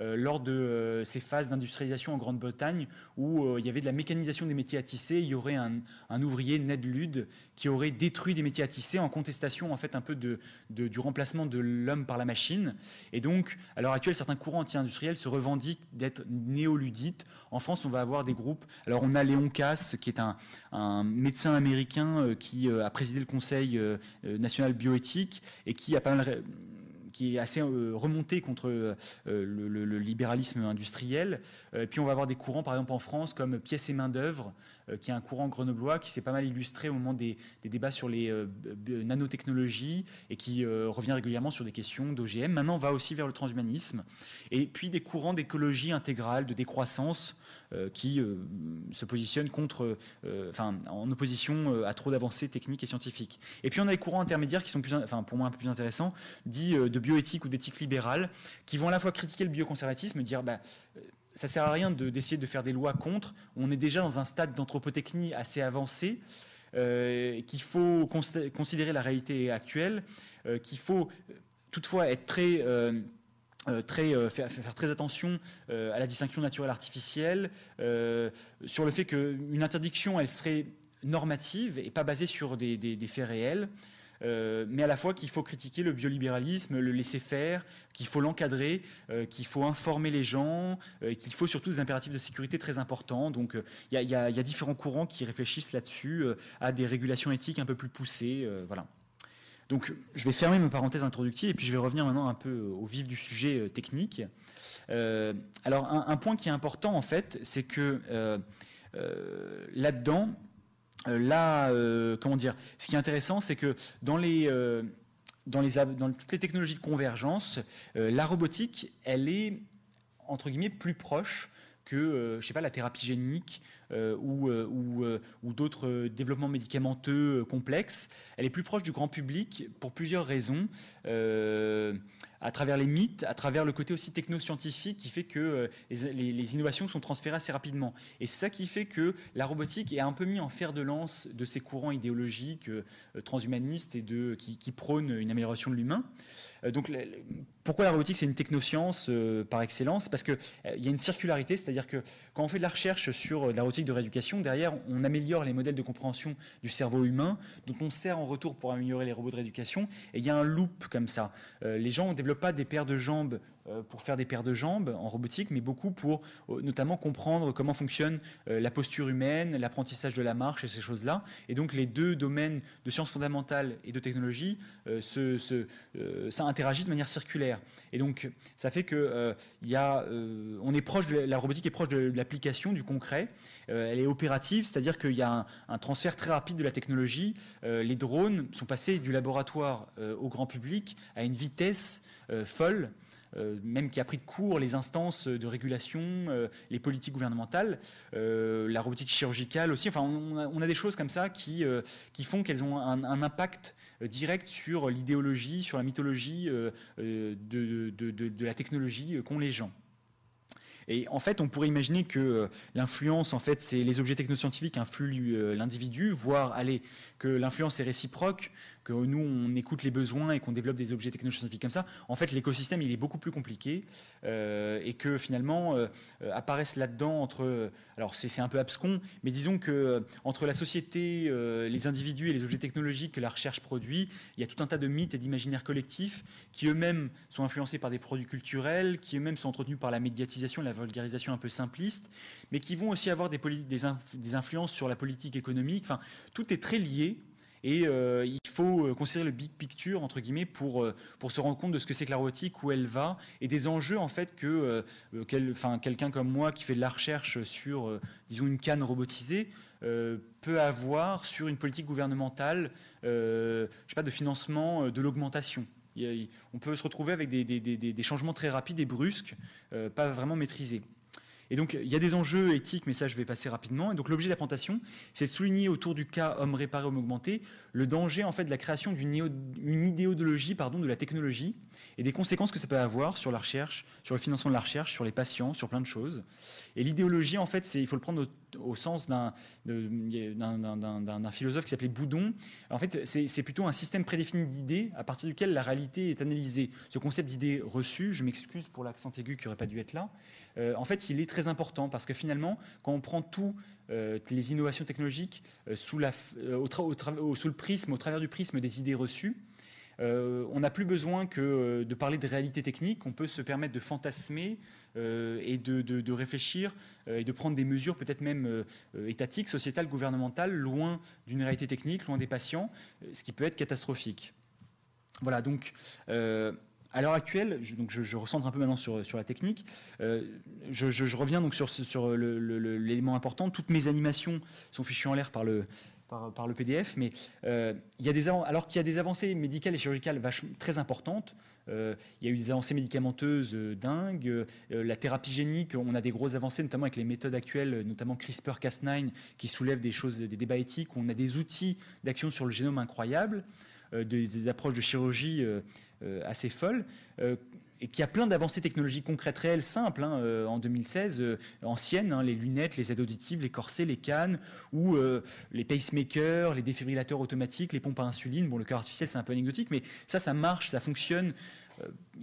lors de euh, ces phases d'industrialisation en Grande-Bretagne où euh, il y avait de la mécanisation des métiers à tisser, il y aurait un, ouvrier, Ned Ludd, qui aurait détruit des métiers à tisser en contestation en fait un peu du remplacement de l'homme par la machine. Et donc, à l'heure actuelle, certains courants anti-industriels se revendiquent d'être néoludites. En France, on va avoir des groupes. Alors, on a Léon Casse, qui est un, un médecin américain qui a présidé le Conseil national bioéthique et qui a pas mal qui est assez euh, remonté contre euh, le, libéralisme industriel. Euh, puis on va avoir des courants, par exemple en France, comme Pièces et main-d'œuvre, qui est un courant grenoblois qui s'est pas mal illustré au moment des, débats sur les nanotechnologies et qui revient régulièrement sur des questions d'OGM. Maintenant, on va aussi vers le transhumanisme. Et puis des courants d'écologie intégrale, de décroissance, qui euh, se positionne contre, euh, en opposition à trop d'avancées techniques et scientifiques. Et puis on a les courants intermédiaires qui sont plus, enfin, pour moi un peu plus intéressants, dits de bioéthique ou d'éthique libérale, qui vont à la fois critiquer le bioconservatisme, dire bah, ça sert à rien d'essayer de, faire des lois contre. On est déjà dans un stade d'anthropotechnie assez avancé, qu'il faut considérer la réalité actuelle, qu'il faut toutefois être très euh, très, euh, faire, très attention euh, à la distinction naturelle-artificielle, sur le fait qu'une interdiction, elle serait normative et pas basée sur des, faits réels, mais à la fois qu'il faut critiquer le biolibéralisme, le laisser faire, qu'il faut l'encadrer, qu'il faut informer les gens, qu'il faut surtout des impératifs de sécurité très importants. Donc il y, a différents courants qui réfléchissent là-dessus à des régulations éthiques un peu plus poussées. voilà. Donc je vais fermer ma parenthèse introductive et puis je vais revenir maintenant un peu au vif du sujet euh, technique. Euh, alors un, point qui est important en fait, c'est que euh, là-dedans, là, comment dire, ce qui est intéressant, c'est que dans les dans, les, dans toutes les technologies de convergence, la robotique, elle est entre guillemets plus proche que, je sais pas, la thérapie génique euh, euh, euh, ou, d'autres développements médicamenteux complexes. Elle est plus proche du grand public pour plusieurs raisons à travers les mythes, à travers le côté aussi technoscientifique qui fait que les, innovations sont transférées assez rapidement. Et c'est ça qui fait que la robotique est un peu mis en fer de lance de ces courants idéologiques transhumanistes et de, qui, qui prônent une amélioration de l'humain. donc pourquoi la robotique c'est une technoscience par excellence? Parce qu'il il y a une circularité, c'est-à-dire que quand on fait de la recherche sur la robotique de rééducation, derrière, on améliore les modèles de compréhension du cerveau humain, dont on sert en retour pour améliorer les robots de rééducation. Et il y a un loop comme ça. Euh, les gens développent pas des paires de jambes pour faire des paires de jambes en robotique, mais beaucoup pour euh, notamment comprendre comment fonctionne euh, la posture humaine, l'apprentissage de la marche et ces choses-là. Et donc les deux domaines de sciences fondamentales et de technologie, ça interagit de manière circulaire. Et donc ça fait que il y a, on est proche la robotique est proche de, l'application, du concret. elle est opérative, c'est-à-dire qu'il y a un, transfert très rapide de la technologie. les drones sont passés du laboratoire au grand public à une vitesse folle. Euh, même qui a pris de court les instances de régulation, euh, les politiques gouvernementales, euh, la robotique chirurgicale aussi. Enfin, on a, des choses comme ça qui, qui font qu'elles ont un, impact direct sur l'idéologie, sur la mythologie de, de, de la technologie qu'ont les gens. Et en fait, on pourrait imaginer que l'influence, en fait, c'est les objets technoscientifiques influent l'individu, voire que l'influence est réciproque, que nous, on écoute les besoins et qu'on développe des objets technologiques comme ça. En fait, l'écosystème, il est beaucoup plus compliqué et que finalement, apparaissent là-dedans entre... alors, c'est un peu abscon, mais disons que entre la société, les individus et les objets technologiques que la recherche produit, il y a tout un tas de mythes et d'imaginaires collectifs qui eux-mêmes sont influencés par des produits culturels, qui eux-mêmes sont entretenus par la médiatisation, la vulgarisation un peu simpliste, mais qui vont aussi avoir des, des, influences sur la politique économique. Enfin, tout est très lié. Et euh, il faut euh, considérer le big picture, entre guillemets, pour, euh, pour se rendre compte de ce que c'est que la robotique, où elle va, et des enjeux, en fait, que quelqu'un comme moi qui fait de la recherche sur, disons, une canne robotisée, peut avoir sur une politique gouvernementale je sais pas, de financement de l'augmentation. On peut se retrouver avec des changements très rapides et brusques, pas vraiment maîtrisés. Et donc, il y a des enjeux éthiques, mais ça, je vais passer rapidement. Et donc, l'objet de la présentation, c'est de souligner autour du cas homme réparé, homme augmenté, le danger, en fait, de la création d'une idéologie, de la technologie et des conséquences que ça peut avoir sur la recherche, sur le financement de la recherche, sur les patients, sur plein de choses. Et l'idéologie, en fait, il faut le prendre au, sens d'un philosophe qui s'appelait Boudon. En fait, c'est plutôt un système prédéfini d'idées à partir duquel la réalité est analysée. Ce concept d'idées reçues, je m'excuse pour l'accent aigu qui n'aurait pas dû être là, euh, en fait, il est très important parce que finalement, quand on prend toutes euh, les innovations technologiques euh, sous, la, sous, le prisme, au travers du prisme des idées reçues, on n'a plus besoin que de parler de réalité technique, on peut se permettre de fantasmer et de, réfléchir et de prendre des mesures peut-être même étatiques, sociétales, gouvernementales, loin d'une réalité technique, loin des patients, ce qui peut être catastrophique. Voilà, donc à l'heure actuelle, je, donc je, recentre un peu maintenant sur, la technique, euh, je, reviens donc sur, l'élément important. Toutes mes animations sont fichues en l'air par le, PDF, mais euh, il y a alors qu'il y a des avancées médicales et chirurgicales très importantes, euh, il y a eu des avancées médicamenteuses dingues, la thérapie génique, on a des grosses avancées, notamment avec les méthodes actuelles, notamment CRISPR-Cas9, qui soulèvent des choses, des débats éthiques, on a des outils d'action sur le génome incroyables, des, approches de chirurgie assez folle euh, et qui a plein d'avancées technologiques concrètes, réelles, simples, hein, euh, en 2016, anciennes, hein, les lunettes, les aides auditives, les corsets, les cannes, ou les pacemakers, les défibrillateurs automatiques, les pompes à insuline. Bon, le cœur artificiel, c'est un peu anecdotique, mais ça, ça marche, ça fonctionne.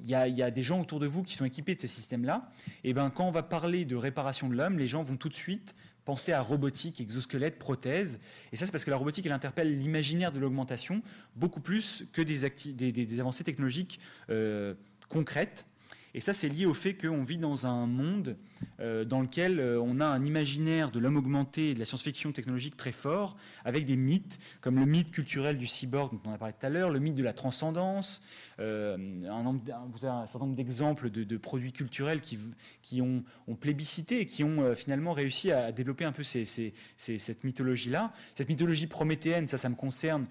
Il y, a, des gens autour de vous qui sont équipés de ces systèmes-là. Et ben, quand on va parler de réparation de l'homme, les gens vont tout de suite penser à robotique, exosquelette, prothèse. Et ça, c'est parce que la robotique, elle interpelle l'imaginaire de l'augmentation beaucoup plus que des, avancées technologiques euh, concrètes. Et ça, c'est lié au fait qu'on vit dans un monde euh, dans lequel euh, on a un imaginaire de l'homme augmenté et de la science-fiction technologique très fort, avec des mythes, comme le mythe culturel du cyborg dont on a parlé tout à l'heure, le mythe de la transcendance, euh, un, un certain nombre d'exemples de, produits culturels qui, qui ont, plébiscité et qui ont finalement réussi à développer un peu cette mythologie-là. Cette mythologie prométhéenne, ça, ça me concerne,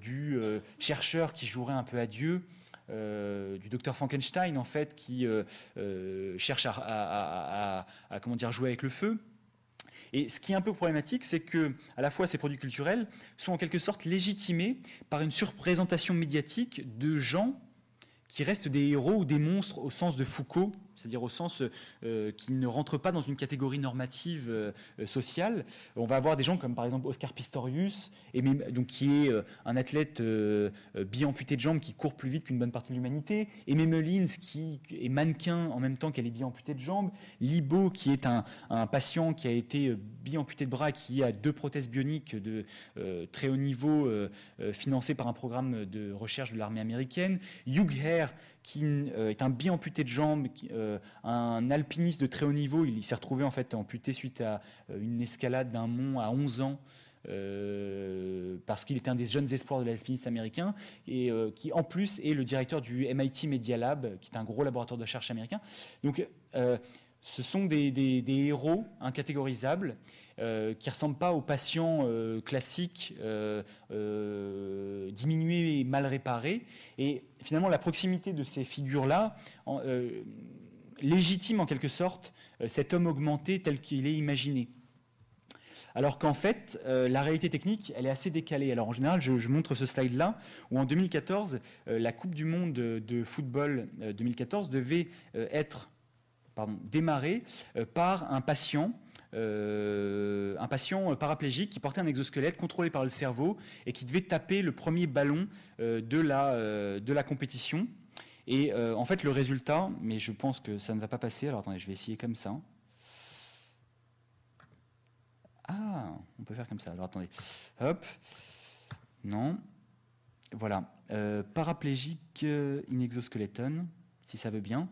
du chercheur qui jouerait un peu à Dieu, euh, du docteur Frankenstein, en fait, qui euh, euh, cherche à, comment dire, jouer avec le feu. Et ce qui est un peu problématique, c'est que à la fois ces produits culturels sont en quelque sorte légitimés par une surprésentation médiatique de gens qui restent des héros ou des monstres au sens de Foucault c'est-à-dire au sens euh, qu'ils ne rentrent pas dans une catégorie normative euh, euh, sociale. On va avoir des gens comme par exemple Oscar Pistorius, et donc, qui est un athlète bi-amputé de jambes qui court plus vite qu'une bonne partie de l'humanité, Aimé Mullins qui est mannequin en même temps qu'elle est bi-amputée de jambes, Libo qui est un, patient qui a été bi-amputé de bras qui a deux prothèses bioniques de très haut niveau financées par un programme de recherche de l'armée américaine, Hugh Hare qui euh, est un bi-amputé de jambes, euh, un alpiniste de très haut niveau. Il, s'est retrouvé en fait amputé suite à euh, une escalade d'un mont à 11 ans. parce qu'il était un des jeunes espoirs de l'alpinisme américain, et qui en plus est le directeur du MIT Media Lab, qui est un gros laboratoire de recherche américain. Donc, ce sont des, héros incatégorisables euh, qui ne ressemblent pas aux patients euh, classiques euh, diminués et mal réparés. Et finalement, la proximité de ces figures-là légitime en quelque sorte cet homme augmenté tel qu'il est imaginé. Alors qu'en fait, la réalité technique, elle est assez décalée. Alors en général, je, montre ce slide-là, où en 2014, la Coupe du Monde de football 2014 devait être démarré par un patient un patient paraplégique qui portait un exosquelette contrôlé par le cerveau et qui devait taper le premier ballon de, la, de la compétition. Et en fait, le résultat, mais je pense que ça ne va pas passer, alors attendez, je vais essayer comme ça. Ah, on peut faire comme ça. Alors attendez. Hop. Non. Voilà. Euh, paraplégique euh, in si ça veut bien.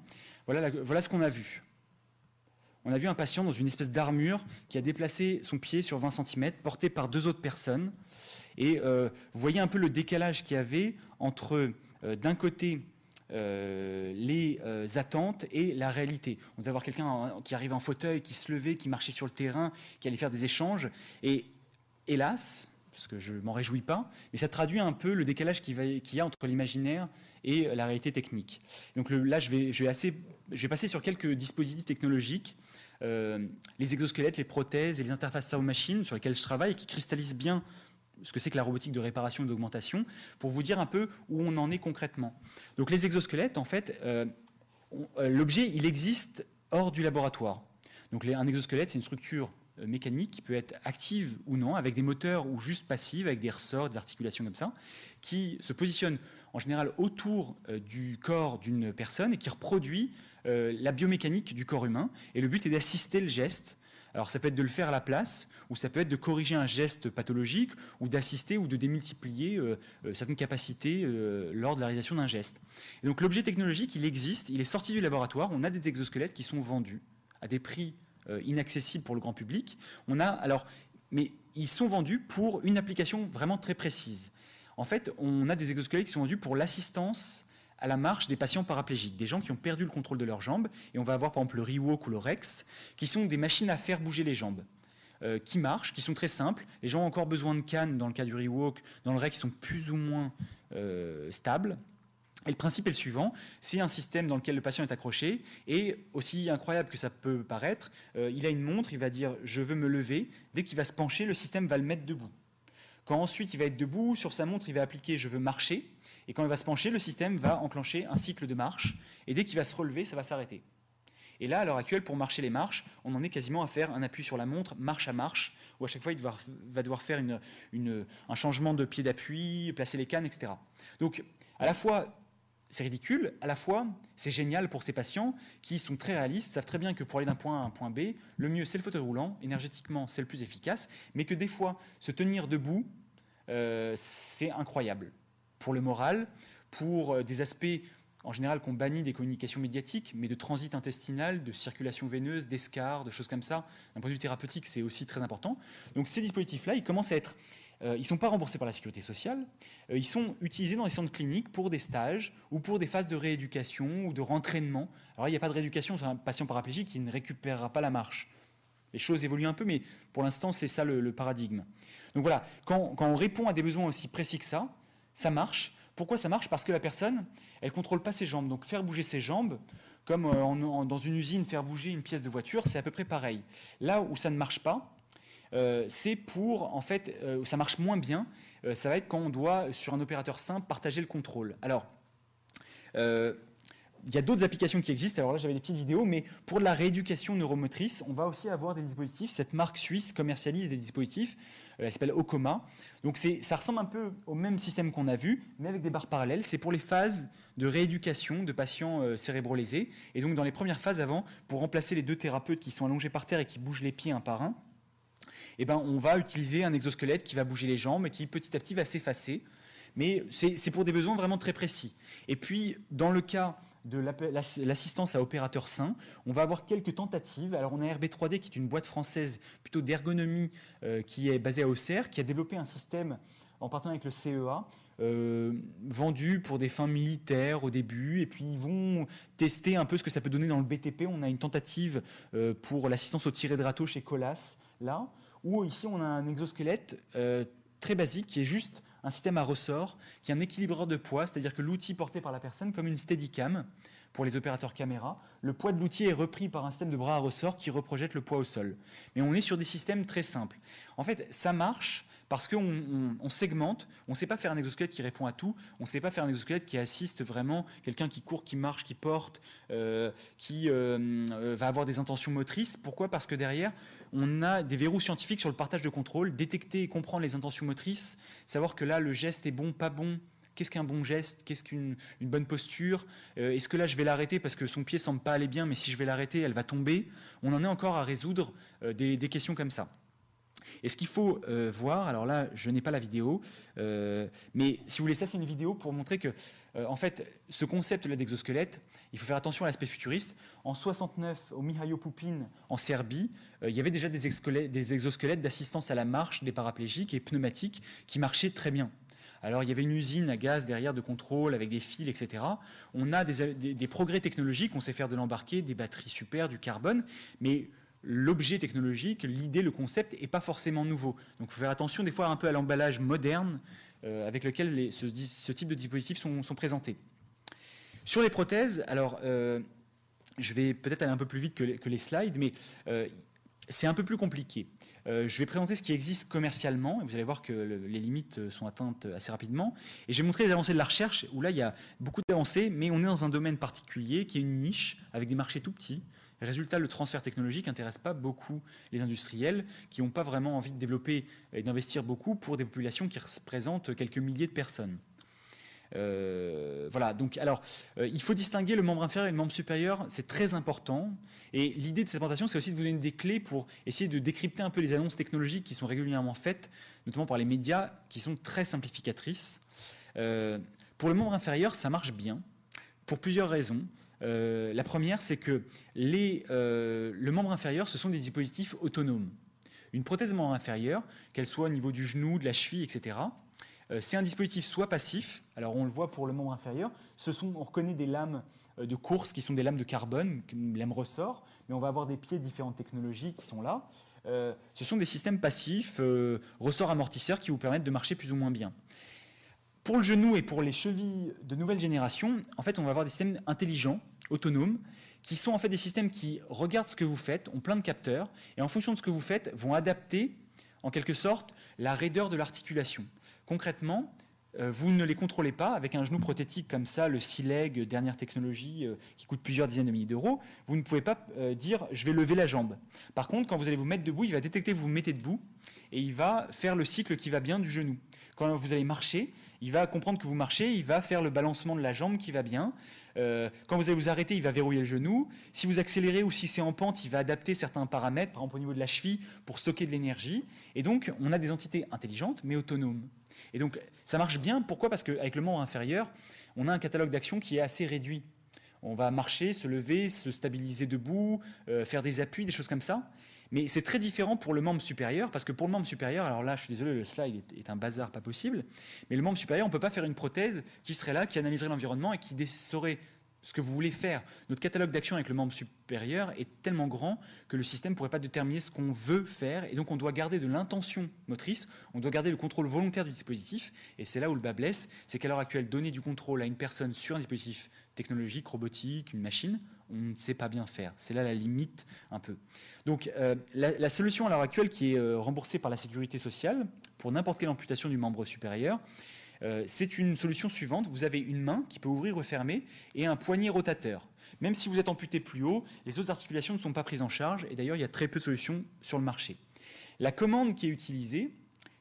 Voilà, voilà ce qu'on a vu. On a vu un patient dans une espèce d'armure qui a déplacé son pied sur 20 cm, porté par deux autres personnes. Et euh, vous voyez un peu le décalage qu'il y avait entre, d'un côté, euh, les euh, attentes et la réalité. On devait avoir quelqu'un qui arrivait en fauteuil, qui se levait, qui marchait sur le terrain, qui allait faire des échanges. Et hélas, parce que je ne m'en réjouis pas, mais ça traduit un peu le décalage qu'il y a entre l'imaginaire et la réalité technique. Donc là, je vais, je vais, assez, je vais passer sur quelques dispositifs technologiques. Euh, les exosquelettes, les prothèses et les interfaces cerveau-machine sur lesquelles je travaille et qui cristallisent bien ce que c'est que la robotique de réparation et d'augmentation, pour vous dire un peu où on en est concrètement. Donc les exosquelettes, en fait, euh, euh, l'objet, il existe hors du laboratoire. Donc un exosquelette, c'est une structure mécanique qui peut être active ou non, avec des moteurs ou juste passive, avec des ressorts, des articulations comme ça, qui se positionne en général autour du corps d'une personne et qui reproduit la biomécanique du corps humain. Et le but est d'assister le geste alors ça peut être de le faire à la place, ou ça peut être de corriger un geste pathologique, ou d'assister ou de démultiplier euh, euh, certaines capacités euh, lors de la réalisation d'un geste. donc l'objet technologique, il existe, il est sorti du laboratoire, on a des exosquelettes qui sont vendus à des prix inaccessibles pour le grand public. On a alors, mais ils sont vendus pour une application vraiment très précise. En fait, on a des exosquelettes qui sont vendus pour l'assistance à la marche des patients paraplégiques, des gens qui ont perdu le contrôle de leurs jambes. Et on va avoir par exemple le Rewalk ou le Rex, qui sont des machines à faire bouger les jambes. Euh, qui marchent, qui sont très simples. Les gens ont encore besoin de cannes dans le cas du Rewalk, dans le Rex, qui sont plus ou moins euh, stables. Et le principe est le suivant, c'est un système dans lequel le patient est accroché, et aussi incroyable que ça peut paraître, euh, il a une montre, il va dire « je veux me lever », dès qu'il va se pencher, le système va le mettre debout. Quand ensuite il va être debout, sur sa montre, il va appliquer « je veux marcher », et quand il va se pencher, le système va enclencher un cycle de marche. Et dès qu'il va se relever, ça va s'arrêter. Et là, à l'heure actuelle, pour marcher les marches, on en est quasiment à faire un appui sur la montre, marche à marche, où à chaque fois, il va devoir faire un changement de pied d'appui, placer les cannes, etc. Donc, à la fois, c'est ridicule, à la fois, c'est génial pour ces patients qui sont très réalistes, savent très bien que pour aller d'un point A à un point B, le mieux, c'est le fauteuil roulant, énergétiquement, c'est le plus efficace, mais que des fois, se tenir debout, euh, c'est incroyable pour le moral, pour euh, des aspects en général qu'on bannit des communications médiatiques, mais de transit intestinal, de circulation veineuse, d'escar, de choses comme ça. D'un point de vue thérapeutique, c'est aussi très important. Donc ces dispositifs-là, ils commencent à être... Euh, ils ne sont pas remboursés par la sécurité sociale, euh, ils sont utilisés dans les centres cliniques pour des stages ou pour des phases de rééducation ou de rentraînement. Alors il n'y a pas de rééducation sur un patient paraplégique qui ne récupérera pas la marche. Les choses évoluent un peu, mais pour l'instant, c'est ça le, paradigme. Donc voilà, quand on répond à des besoins aussi précis que ça, ça marche. Pourquoi ça marche? Parce que la personne, elle ne contrôle pas ses jambes. Donc faire bouger ses jambes, comme euh, dans une usine, faire bouger une pièce de voiture, c'est à peu près pareil. Là où ça ne marche pas, euh, c'est pour, en fait, euh, où ça marche moins bien, ça va être quand on doit, sur un opérateur simple, partager le contrôle. Alors, il y a d'autres applications qui existent. Alors là, j'avais des petites vidéos, mais pour la rééducation neuromotrice, on va aussi avoir des dispositifs. Cette marque suisse commercialise des dispositifs. Euh, elle s'appelle Okoma. Donc ça ressemble un peu au même système qu'on a vu, mais avec des barres parallèles. C'est pour les phases de rééducation de patients euh, cérébrolésés. Et donc dans les premières phases avant, pour remplacer les deux thérapeutes qui sont allongés par terre et qui bougent les pieds un par un, eh ben, on va utiliser un exosquelette qui va bouger les jambes et qui petit à petit va s'effacer. Mais c'est pour des besoins vraiment très précis. Et puis, dans le cas de l'assistance à opérateur sain. On va avoir quelques tentatives. Alors on a RB3D qui est une boîte française plutôt d'ergonomie euh, qui est basée à Auxerre, qui a développé un système en partenariat avec le CEA, euh, vendu pour des fins militaires au début, et puis ils vont tester un peu ce que ça peut donner dans le BTP. On a une tentative euh, pour l'assistance au tiré de râteau chez Colas, là, où ici on a un exosquelette très basique qui est juste un système à ressort qui est un équilibreur de poids, c'est-à-dire que l'outil porté par la personne, comme une Steadicam pour les opérateurs caméra, le poids de l'outil est repris par un système de bras à ressort qui reprojette le poids au sol. Mais on est sur des systèmes très simples. En fait, ça marche parce qu'on on, segmente, on ne sait pas faire un exosquelette qui répond à tout, on ne sait pas faire un exosquelette qui assiste vraiment quelqu'un qui court, qui marche, qui porte, euh, qui euh, va avoir des intentions motrices. Pourquoi? Parce que derrière, on a des verrous scientifiques sur le partage de contrôle, détecter et comprendre les intentions motrices, savoir que là, le geste est bon, pas bon, Qu'est-ce qu'un bon geste? Qu'est-ce qu'une bonne posture? Euh, Est-ce que là, je vais l'arrêter parce que son pied semble pas aller bien, mais si je vais l'arrêter, elle va tomber? On en est encore à résoudre euh, des, questions comme ça. Et ce qu'il faut euh, voir, alors là, je n'ai pas la vidéo, mais si vous voulez, ça, c'est une vidéo pour montrer que, en fait, ce concept-là d'exosquelette, il faut faire attention à l'aspect futuriste. En 69, au Mihailo Pupin, en Serbie, il y avait déjà des, des exosquelettes d'assistance à la marche des paraplégiques et pneumatiques qui marchaient très bien. Alors il y avait une usine à gaz derrière de contrôle avec des fils, etc. On a des, progrès technologiques, on sait faire de l'embarqué, des batteries super, du carbone, mais l'objet technologique, l'idée, le concept n'est pas forcément nouveau. Donc il faut faire attention des fois un peu à l'emballage moderne euh, avec lequel ce, type de dispositifs sont, présentés. Sur les prothèses, alors euh, je vais peut-être aller un peu plus vite que les, slides, mais euh, c'est un peu plus compliqué. Je vais présenter ce qui existe commercialement, et vous allez voir que les limites sont atteintes assez rapidement. Et je vais montrer les avancées de la recherche, où là, il y a beaucoup d'avancées, mais on est dans un domaine particulier qui est une niche, avec des marchés tout petits. Résultat, le transfert technologique n'intéresse pas beaucoup les industriels, qui n'ont pas vraiment envie de développer et d'investir beaucoup pour des populations qui représentent quelques milliers de personnes. Euh, voilà, donc alors, euh, il faut distinguer le membre inférieur et le membre supérieur, c'est très important. Et l'idée de cette présentation, c'est aussi de vous donner des clés pour essayer de décrypter un peu les annonces technologiques qui sont régulièrement faites, notamment par les médias, qui sont très simplificatrices. Euh, pour le membre inférieur, ça marche bien, pour plusieurs raisons. La première, c'est que les, le membre inférieur, ce sont des dispositifs autonomes. Une prothèse membre inférieur, qu'elle soit au niveau du genou, de la cheville, etc., euh, c'est un dispositif soit passif, alors on le voit pour le membre inférieur, ce sont, on reconnaît des lames euh, de course qui sont des lames de carbone, lames ressort, mais on va avoir des pieds de différentes technologies qui sont là. Euh, ce sont des systèmes passifs, ressort amortisseurs, qui vous permettent de marcher plus ou moins bien. Pour le genou et pour les chevilles de nouvelle génération, en fait, on va avoir des systèmes intelligents, autonomes, qui sont en fait des systèmes qui regardent ce que vous faites, ont plein de capteurs, et en fonction de ce que vous faites, vont adapter, en quelque sorte, la raideur de l'articulation. Concrètement, euh, vous ne les contrôlez pas avec un genou prothétique comme ça, le C-Leg, dernière technologie euh, qui coûte plusieurs dizaines de milliers d'euros. Vous ne pouvez pas euh, dire je vais lever la jambe. Par contre, quand vous allez vous mettre debout, il va détecter que vous vous mettez debout et il va faire le cycle qui va bien du genou. Quand vous allez marcher, il va comprendre que vous marchez, il va faire le balancement de la jambe qui va bien. Quand vous allez vous arrêter, il va verrouiller le genou. Si vous accélérez ou si c'est en pente, il va adapter certains paramètres, par exemple au niveau de la cheville, pour stocker de l'énergie. Et donc, on a des entités intelligentes mais autonomes. Et donc, ça marche bien. Pourquoi? Parce qu'avec le membre inférieur, on a un catalogue d'actions qui est assez réduit. On va marcher, se lever, se stabiliser debout, euh, faire des appuis, des choses comme ça. Mais c'est très différent pour le membre supérieur, parce que pour le membre supérieur, alors là, je suis désolé, le slide est, un bazar pas possible, mais le membre supérieur, on ne peut pas faire une prothèse qui serait là, qui analyserait l'environnement et qui saurait ce que vous voulez faire. Notre catalogue d'action avec le membre supérieur est tellement grand que le système ne pourrait pas déterminer ce qu'on veut faire. Et donc, on doit garder de l'intention motrice, on doit garder le contrôle volontaire du dispositif. Et c'est là où le bas blesse, c'est qu'à l'heure actuelle, donner du contrôle à une personne sur un dispositif technologique, robotique, une machine, on ne sait pas bien faire. C'est là la limite un peu. Donc, euh, la, solution à l'heure actuelle qui est euh, remboursée par la sécurité sociale pour n'importe quelle amputation du membre supérieur, euh, c'est une solution suivante. Vous avez une main qui peut ouvrir ou fermer et un poignet rotateur. Même si vous êtes amputé plus haut, les autres articulations ne sont pas prises en charge et d'ailleurs il y a très peu de solutions sur le marché. La commande qui est utilisée,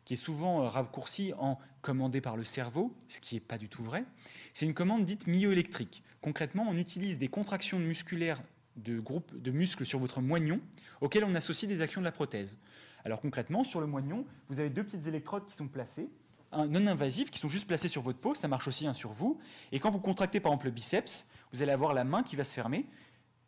qui est souvent raccourcie en commandé par le cerveau, ce qui n'est pas du tout vrai, c'est une commande dite myoélectrique. Concrètement, on utilise des contractions musculaires de groupes de muscles sur votre moignon auxquelles on associe des actions de la prothèse. Alors concrètement, sur le moignon, vous avez deux petites électrodes qui sont placées non invasifs qui sont juste placés sur votre peau, ça marche aussi hein, sur vous. Et quand vous contractez par exemple le biceps, vous allez avoir la main qui va se fermer.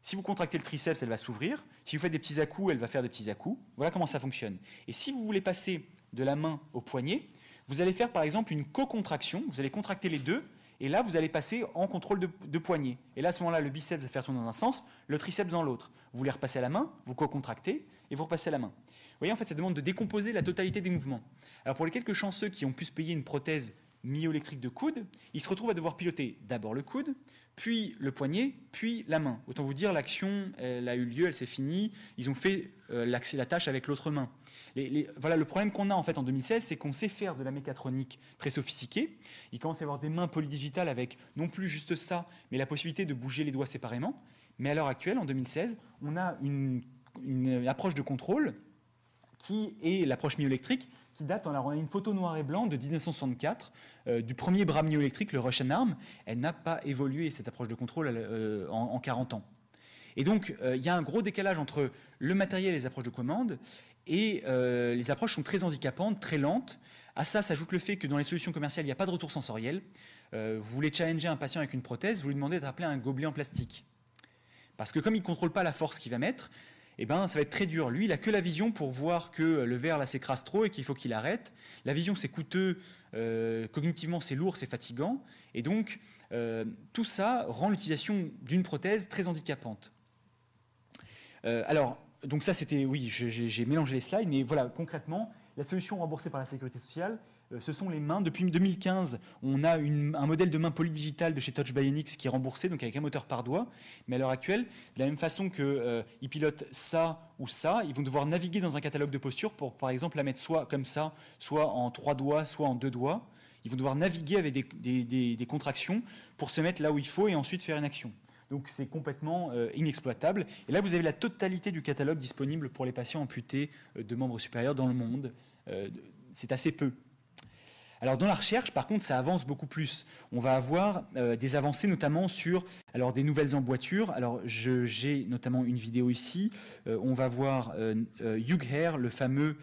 Si vous contractez le triceps, elle va s'ouvrir. Si vous faites des petits à-coups, elle va faire des petits à-coups. Voilà comment ça fonctionne. Et si vous voulez passer de la main au poignet, vous allez faire par exemple une co-contraction. Vous allez contracter les deux. Et là, vous allez passer en contrôle de, de poignet. Et là, à ce moment-là, le biceps va faire tourner dans un sens, le triceps dans l'autre. Vous voulez repasser à la main, vous co-contractez et vous repassez à la main. Vous voyez, en fait, ça demande de décomposer la totalité des mouvements. Alors pour les quelques chanceux qui ont pu se payer une prothèse myoélectrique de coude, il se retrouve à devoir piloter d'abord le coude, puis le poignet, puis la main. Autant vous dire, l'action, elle a eu lieu, elle s'est finie, ils ont fait euh, la tâche avec l'autre main. voilà le problème qu'on a en fait en 2016, c'est qu'on sait faire de la mécatronique très sophistiquée. Il commence à y avoir des mains polydigitales avec non plus juste ça, mais la possibilité de bouger les doigts séparément. Mais à l'heure actuelle, en 2016, on a une, approche de contrôle qui est l'approche myoélectrique, qui date, on a une photo noir et blanc de 1964 euh, du premier bras myoélectrique, le Russian Arm. Elle n'a pas évolué, cette approche de contrôle, euh, en, 40 ans. Et donc, euh, il y a un gros décalage entre le matériel et les approches de commande, et les approches sont très handicapantes, très lentes. À ça s'ajoute le fait que dans les solutions commerciales, il n'y a pas de retour sensoriel. vous voulez challenger un patient avec une prothèse, vous lui demandez de rappeler un gobelet en plastique. Parce que comme il ne contrôle pas la force qu'il va mettre, eh ben, ça va être très dur. Lui, il a que la vision pour voir que le verre là s'écrase trop et qu'il faut qu'il arrête. La vision, c'est coûteux, euh, cognitivement, c'est lourd, c'est fatigant. Et donc, euh, tout ça rend l'utilisation d'une prothèse très handicapante. Euh, alors, donc ça, c'était, oui, j'ai mélangé les slides, mais voilà, concrètement, la solution remboursée par la sécurité sociale, ce sont les mains. Depuis 2015, on a un modèle de main polydigitale de chez Touch qui est remboursé, donc avec un moteur par doigt. Mais à l'heure actuelle, de la même façon qu'ils euh, pilotent ça ou ça, ils vont devoir naviguer dans un catalogue de postures pour, par exemple, la mettre soit comme ça, soit en trois doigts, soit en deux doigts. Ils vont devoir naviguer avec des, contractions pour se mettre là où il faut et ensuite faire une action. Donc c'est complètement euh, inexploitable. Et là, vous avez la totalité du catalogue disponible pour les patients amputés de membres supérieurs dans le monde. c'est assez peu. Alors dans la recherche, par contre, ça avance beaucoup plus. On va avoir euh, des avancées notamment sur alors, des nouvelles emboîtures. Alors j'ai notamment une vidéo ici. Euh, on va voir euh, Hugh Hare, le fameux...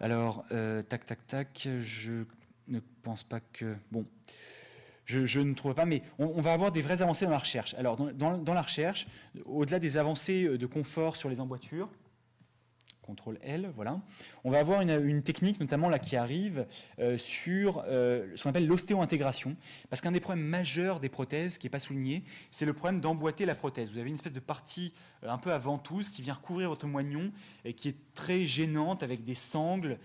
alors, tac, tac, tac, je ne pense pas que... Bon, je, ne trouve pas, mais on, va avoir des vraies avancées dans la recherche. Alors, dans la recherche, au-delà des avancées de confort sur les emboîtures, contrôle L, voilà. On va avoir une, technique notamment là qui arrive euh, sur euh, ce qu'on appelle l'ostéo-intégration, parce qu'un des problèmes majeurs des prothèses qui n'est pas souligné, c'est le problème d'emboîter la prothèse. Vous avez une espèce de partie euh, un peu à ventouse qui vient recouvrir votre moignon et qui est très gênante avec des sangles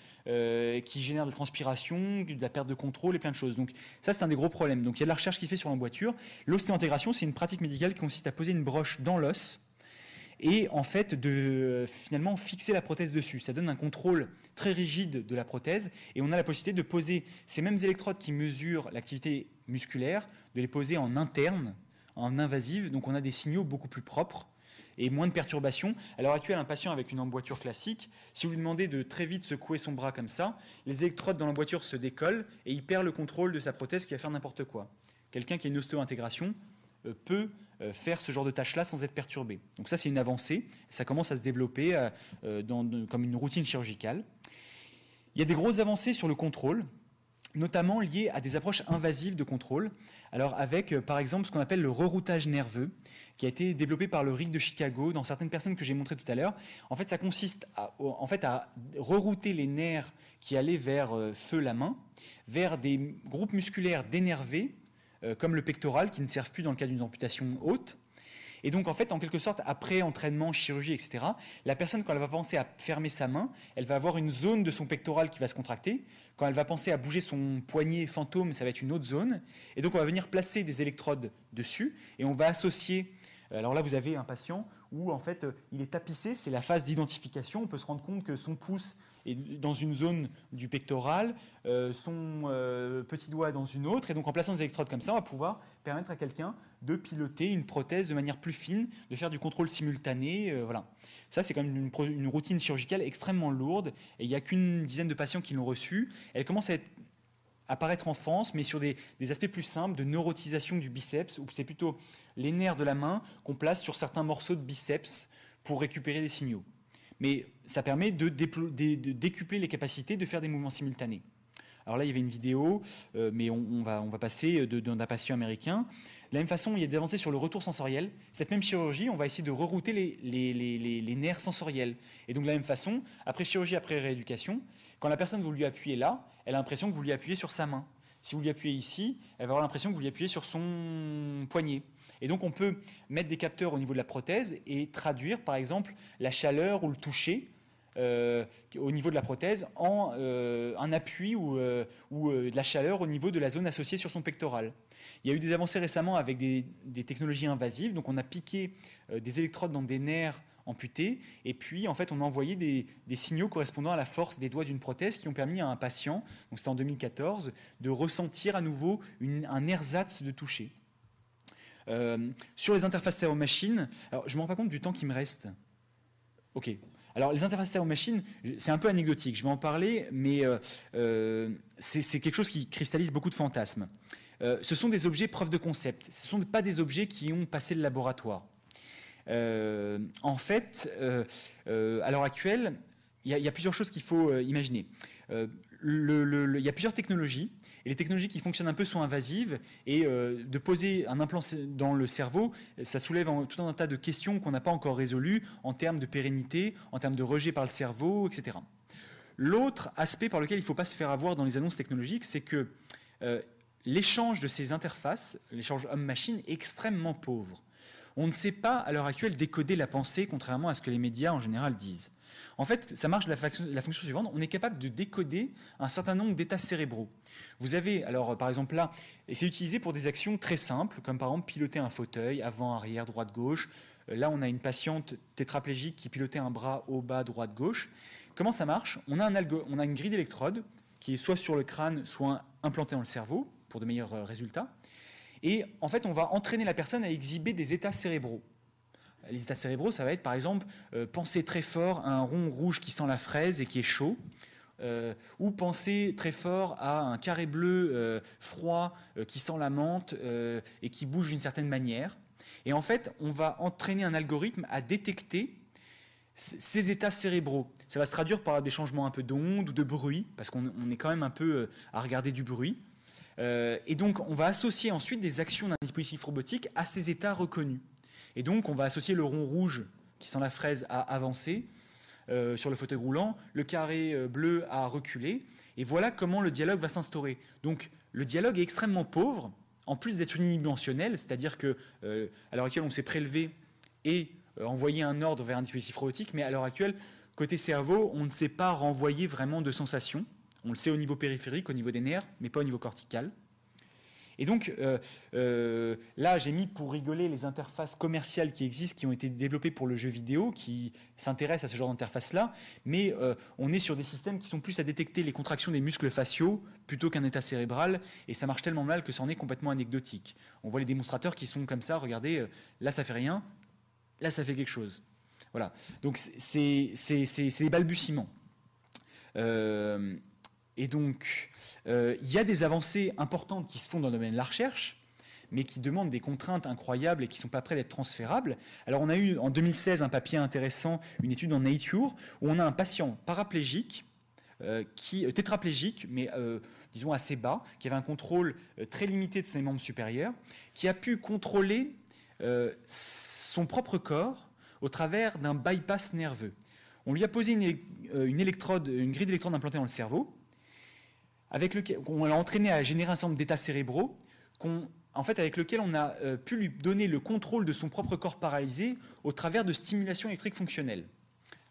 qui génèrent de la transpiration, de la perte de contrôle et plein de choses. Donc ça c'est un des gros problèmes. Donc il y a de la recherche qui se fait sur l'emboîture. L'ostéo-intégration c'est une pratique médicale qui consiste à poser une broche dans l'os et en fait de finalement fixer la prothèse dessus. Ça donne un contrôle très rigide de la prothèse et on a la possibilité de poser ces mêmes électrodes qui mesurent l'activité musculaire, de les poser en interne, en invasive, donc on a des signaux beaucoup plus propres et moins de perturbations. À l'heure actuelle, un patient avec une emboîture classique, si vous lui demandez de très vite secouer son bras comme ça, les électrodes dans l'emboîture se décollent et il perd le contrôle de sa prothèse qui va faire n'importe quoi. Quelqu'un qui a une ostéo-intégration peut euh, faire ce genre de tâches-là sans être perturbé. Donc ça, c'est une avancée. Ça commence à se développer euh, comme une routine chirurgicale. Il y a des grosses avancées sur le contrôle, notamment liées à des approches invasives de contrôle. Alors avec, par exemple, ce qu'on appelle le reroutage nerveux, qui a été développé par le RIC de Chicago dans certaines personnes que j'ai montré tout à l'heure. En fait, ça consiste en fait, à rerouter les nerfs qui allaient vers feu la main, vers des groupes musculaires dénervés euh, comme le pectoral, qui ne servent plus dans le cas d'une amputation haute. Et donc, en fait, en quelque sorte, après entraînement, chirurgie, etc., la personne, quand elle va penser à fermer sa main, elle va avoir une zone de son pectoral qui va se contracter. Quand elle va penser à bouger son poignet fantôme, ça va être une autre zone. Et donc, on va venir placer des électrodes dessus et on va associer. Euh, alors là, vous avez un patient où, en fait, euh, il est tapissé, c'est la phase d'identification. On peut se rendre compte que son pouce et dans une zone du pectoral, euh, son euh, petit doigt dans une autre. Et donc en plaçant des électrodes comme ça, on va pouvoir permettre à quelqu'un de piloter une prothèse de manière plus fine, de faire du contrôle simultané. Euh, voilà. Ça, c'est quand même une, routine chirurgicale extrêmement lourde. Et il n'y a qu'une dizaine de patients qui l'ont reçue. Elle commence à apparaître en France, mais sur des, des, aspects plus simples de neurotisation du biceps, où c'est plutôt les nerfs de la main qu'on place sur certains morceaux de biceps pour récupérer des signaux mais ça permet de, décupler les capacités de faire des mouvements simultanés. Alors là, il y avait une vidéo, euh, mais on, va, passer d'un patient américain. De la même façon, il y a des avancées sur le retour sensoriel. Cette même chirurgie, on va essayer de rerouter les, nerfs sensoriels. Et donc de la même façon, après chirurgie, après rééducation, quand la personne vous lui appuyez là, elle a l'impression que vous lui appuyez sur sa main. Si vous lui appuyez ici, elle va avoir l'impression que vous lui appuyez sur son poignet. Et donc on peut mettre des capteurs au niveau de la prothèse et traduire par exemple la chaleur ou le toucher au niveau de la prothèse en un appui ou, ou de la chaleur au niveau de la zone associée sur son pectoral. Il y a eu des avancées récemment avec des, technologies invasives. Donc on a piqué des électrodes dans des nerfs amputés et puis en fait on a envoyé des, signaux correspondant à la force des doigts d'une prothèse qui ont permis à un patient, donc c'était en 2014, de ressentir à nouveau un ersatz de toucher. Euh, sur les interfaces cerveau-machine, alors je me rends pas compte du temps qui me reste. Ok. Alors les interfaces cerveau-machine, c'est un peu anecdotique, je vais en parler, mais euh, euh, c'est quelque chose qui cristallise beaucoup de fantasmes. ce sont des objets preuves de concept, ce ne sont pas des objets qui ont passé le laboratoire. en fait, à l'heure actuelle, il y, a plusieurs choses qu'il faut imaginer. il y a plusieurs technologies et les technologies qui fonctionnent un peu sont invasives. Et euh, de poser un implant dans le cerveau, ça soulève tout un tas de questions qu'on n'a pas encore résolues en termes de pérennité, en termes de rejet par le cerveau, etc. L'autre aspect par lequel il ne faut pas se faire avoir dans les annonces technologiques, c'est que euh, l'échange de ces interfaces, l'échange homme-machine, est extrêmement pauvre. On ne sait pas à l'heure actuelle décoder la pensée, contrairement à ce que les médias en général disent. En fait, ça marche de la, fonction, suivante. On est capable de décoder un certain nombre d'états cérébraux. Vous avez, alors par exemple là, et c'est utilisé pour des actions très simples, comme par exemple piloter un fauteuil, avant, arrière, droite, gauche. Euh, là, on a une patiente tétraplégique qui pilotait un bras haut, bas, droite, gauche. Comment ça marche? On a, un une grille d'électrodes qui est soit sur le crâne, soit implantée dans le cerveau, pour de meilleurs euh, résultats. Et en fait, on va entraîner la personne à exhiber des états cérébraux. Les états cérébraux, ça va être par exemple euh, penser très fort à un rond rouge qui sent la fraise et qui est chaud, euh, ou penser très fort à un carré bleu euh, froid qui sent la menthe et qui bouge d'une certaine manière. Et en fait, on va entraîner un algorithme à détecter ces états cérébraux. Ça va se traduire par des changements un peu d'onde ou de bruit, parce qu'on est quand même un peu à regarder du bruit. et donc, on va associer ensuite des actions d'un dispositif robotique à ces états reconnus. Et donc, on va associer le rond rouge qui sent la fraise à avancer euh, sur le fauteuil roulant, le carré euh, bleu à reculer. Et voilà comment le dialogue va s'instaurer. Donc, le dialogue est extrêmement pauvre, en plus d'être unidimensionnel, c'est-à-dire que euh, l'heure actuelle, on s'est prélevé et envoyé un ordre vers un dispositif robotique, mais à l'heure actuelle, côté cerveau, on ne sait pas renvoyer vraiment de sensations. On le sait au niveau périphérique, au niveau des nerfs, mais pas au niveau cortical. Et donc euh, euh, là, j'ai mis pour rigoler les interfaces commerciales qui existent, qui ont été développées pour le jeu vidéo, qui s'intéressent à ce genre d'interface-là, mais euh, on est sur des systèmes qui sont plus à détecter les contractions des muscles faciaux plutôt qu'un état cérébral, et ça marche tellement mal que c'en est complètement anecdotique. On voit les démonstrateurs qui sont comme ça, regardez, là ça fait rien, là ça fait quelque chose. Voilà. Donc c'est des balbutiements. Et donc, euh, il y a des avancées importantes qui se font dans le domaine de la recherche, mais qui demandent des contraintes incroyables et qui ne sont pas prêtes d'être transférables. Alors on a eu en 2016 un papier intéressant, une étude en Nature, où on a un patient paraplégique, euh, qui, euh, tétraplégique, mais disons assez bas, qui avait un contrôle très limité de ses membres supérieurs, qui a pu contrôler son propre corps au travers d'un bypass nerveux. On lui a posé une, une grille d'électrodes implantée dans le cerveau, avec lequel on l'a entraîné à générer un certain d'états cérébraux, en fait, avec lequel on a euh, pu lui donner le contrôle de son propre corps paralysé au travers de stimulation électrique fonctionnelle.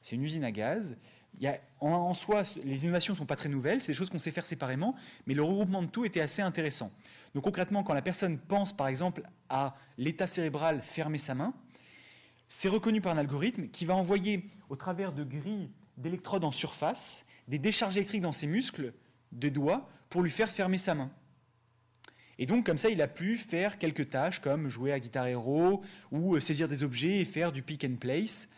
C'est une usine à gaz. A, en, soi, les innovations ne sont pas très nouvelles, c'est des choses qu'on sait faire séparément, mais le regroupement de tout était assez intéressant. Donc concrètement, quand la personne pense par exemple à l'état cérébral fermer sa main, c'est reconnu par un algorithme qui va envoyer au travers de grilles d'électrodes en surface des décharges électriques dans ses muscles de doigts pour lui faire fermer sa main. Et donc, comme ça, il a pu faire quelques tâches comme jouer à Guitar Hero ou euh, saisir des objets et faire du pick and place.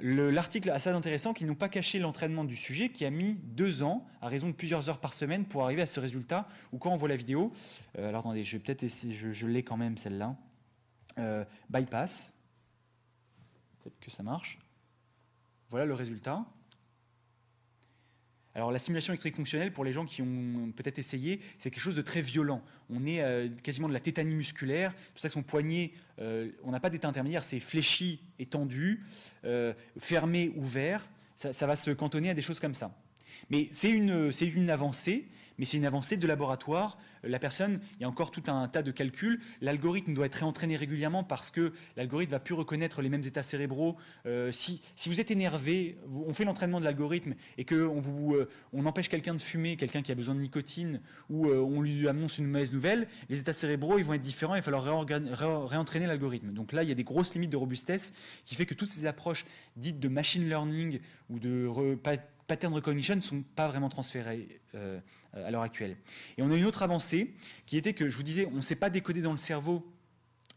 L'article assez intéressant qui n'ont pas caché l'entraînement du sujet, qui a mis deux ans, à raison de plusieurs heures par semaine, pour arriver à ce résultat. Ou quand on voit la vidéo, euh, alors attendez, je vais peut-être essayer, je, l'ai quand même celle-là. Euh, bypass. Peut-être que ça marche. Voilà le résultat. Alors la simulation électrique fonctionnelle, pour les gens qui ont peut-être essayé, c'est quelque chose de très violent. On est euh, quasiment de la tétanie musculaire, c'est pour ça que son poignet, euh, on n'a pas d'état intermédiaire, c'est fléchi et tendu, euh, fermé, ouvert, ça, va se cantonner à des choses comme ça. Mais c'est une, une avancée, mais c'est une avancée de laboratoire. La personne, il y a encore tout un tas de calculs. L'algorithme doit être réentraîné régulièrement parce que l'algorithme va plus reconnaître les mêmes états cérébraux. Euh, si, vous êtes énervé, on fait l'entraînement de l'algorithme et qu'on euh, empêche quelqu'un de fumer, quelqu'un qui a besoin de nicotine, ou euh, on lui annonce une mauvaise nouvelle, les états cérébraux ils vont être différents. Il va falloir réentraîner l'algorithme. Donc là, il y a des grosses limites de robustesse qui fait que toutes ces approches dites de machine learning ou de pattern recognition ne sont pas vraiment transférées euh, à l'heure actuelle. Et on a une autre avancée qui était que, je vous disais, on ne sait pas décoder dans le cerveau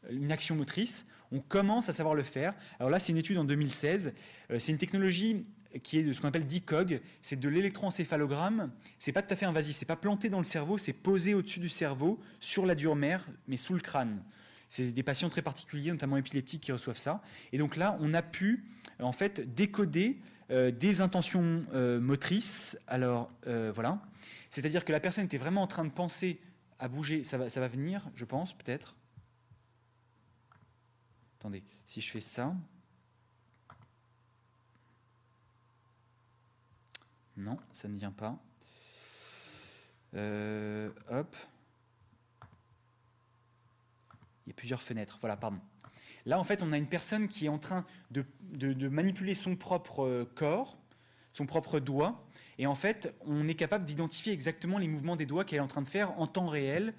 une action motrice, on commence à savoir le faire. Alors là, c'est une étude en 2016, euh, c'est une technologie qui est de ce qu'on appelle DICOG, c'est de l'électroencéphalogramme. C'est pas tout à fait invasif, c'est pas planté dans le cerveau, c'est posé au-dessus du cerveau, sur la dure mère, mais sous le crâne. C'est des patients très particuliers, notamment épileptiques, qui reçoivent ça. Et donc là, on a pu en fait décoder euh, des intentions euh, motrices. Alors euh, voilà, c'est-à-dire que la personne était vraiment en train de penser à bouger. Ça va, venir, je pense, peut-être. Attendez, si je fais ça. Non, ça ne vient pas. Il y a plusieurs fenêtres. Voilà, pardon. Là, en fait, on a une personne qui est en train de, manipuler son propre euh, corps, son propre doigt, et en fait, on est capable d'identifier exactement les mouvements des doigts qu'elle est en train de faire en temps réel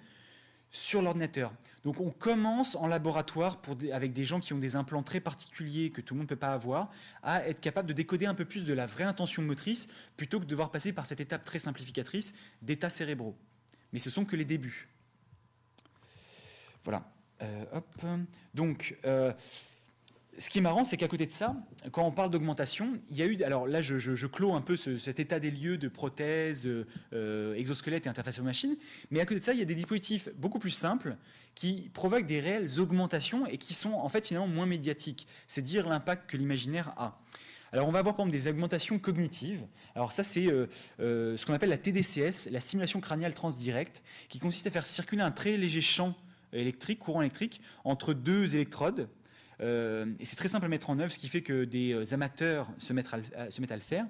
sur l'ordinateur. Donc on commence en laboratoire avec des gens qui ont des implants très particuliers que tout le monde ne peut pas avoir, à être capable de décoder un peu plus de la vraie intention motrice plutôt que de devoir passer par cette étape très simplificatrice d'états cérébraux. Mais ce sont que les débuts. Voilà. Euh. Donc, euh, ce qui est marrant, c'est qu'à côté de ça, quand on parle d'augmentation, il y a eu. Alors là, je, je, clôt un peu cet état des lieux de prothèses, euh, exosquelettes et interface aux machines. Mais à côté de ça, il y a des dispositifs beaucoup plus simples qui provoquent des réelles augmentations et qui sont en fait finalement moins médiatiques. C'est dire l'impact que l'imaginaire a. Alors on va avoir par exemple des augmentations cognitives. Alors ça c'est ce qu'on appelle la TDCS, la stimulation crâniale transdirecte, qui consiste à faire circuler un très léger champ électrique, courant électrique, entre deux électrodes. Euh, et c'est très simple à mettre en œuvre, ce qui fait que des euh, amateurs se mettent, à, se mettent à le faire.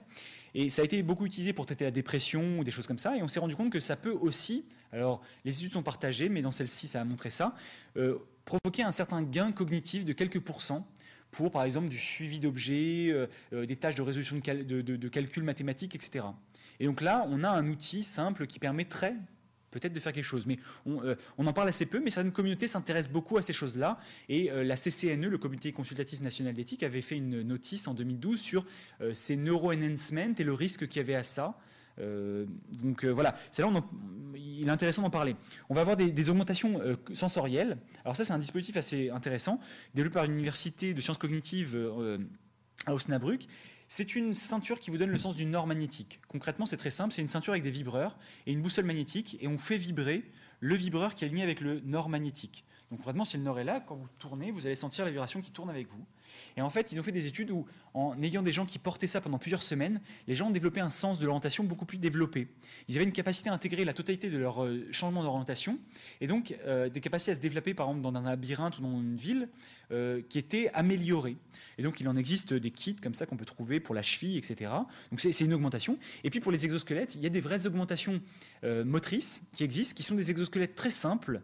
Et ça a été beaucoup utilisé pour traiter la dépression ou des choses comme ça. Et on s'est rendu compte que ça peut aussi, alors les études sont partagées, mais dans celle-ci ça a montré ça, euh, provoquer un certain gain cognitif de quelques pourcents pour, par exemple, du suivi d'objets, des tâches de résolution de, de, de, calcul mathématique, etc. Et donc là, on a un outil simple qui permettrait peut-être de faire quelque chose. Mais euh, on, en parle assez peu, mais certaines communautés s'intéressent beaucoup à ces choses-là. Et euh, la CCNE, le Comité consultatif national d'éthique, avait fait une notice en 2012 sur euh, ces neuro-enhancement et le risque qu'il y avait à ça. donc voilà, c'est là où il est intéressant d'en parler. On va avoir des, des augmentations sensorielles. Alors ça, c'est un dispositif assez intéressant, développé par l'université de sciences cognitives à Osnabrück, c'est une ceinture qui vous donne le sens d'une nord magnétique. Concrètement, c'est très simple, c'est une ceinture avec des vibreurs et une boussole magnétique, et on fait vibrer le vibreur qui est aligné avec le nord magnétique. Donc concrètement, si le nord est là, quand vous tournez, vous allez sentir la vibration qui tourne avec vous. Et en fait, ils ont fait des études où, en ayant des gens qui portaient ça pendant plusieurs semaines, les gens ont développé un sens de l'orientation beaucoup plus développé. Ils avaient une capacité à intégrer la totalité de leur euh, changement d'orientation, et donc euh, des capacités à se développer, par exemple, dans un labyrinthe ou dans une ville, euh, qui étaient améliorées. Et donc, il en existe des kits comme ça qu'on peut trouver pour la cheville, etc. Donc, c'est une augmentation. Et puis, pour les exosquelettes, il y a des vraies augmentations motrices qui existent, qui sont des exosquelettes très simples,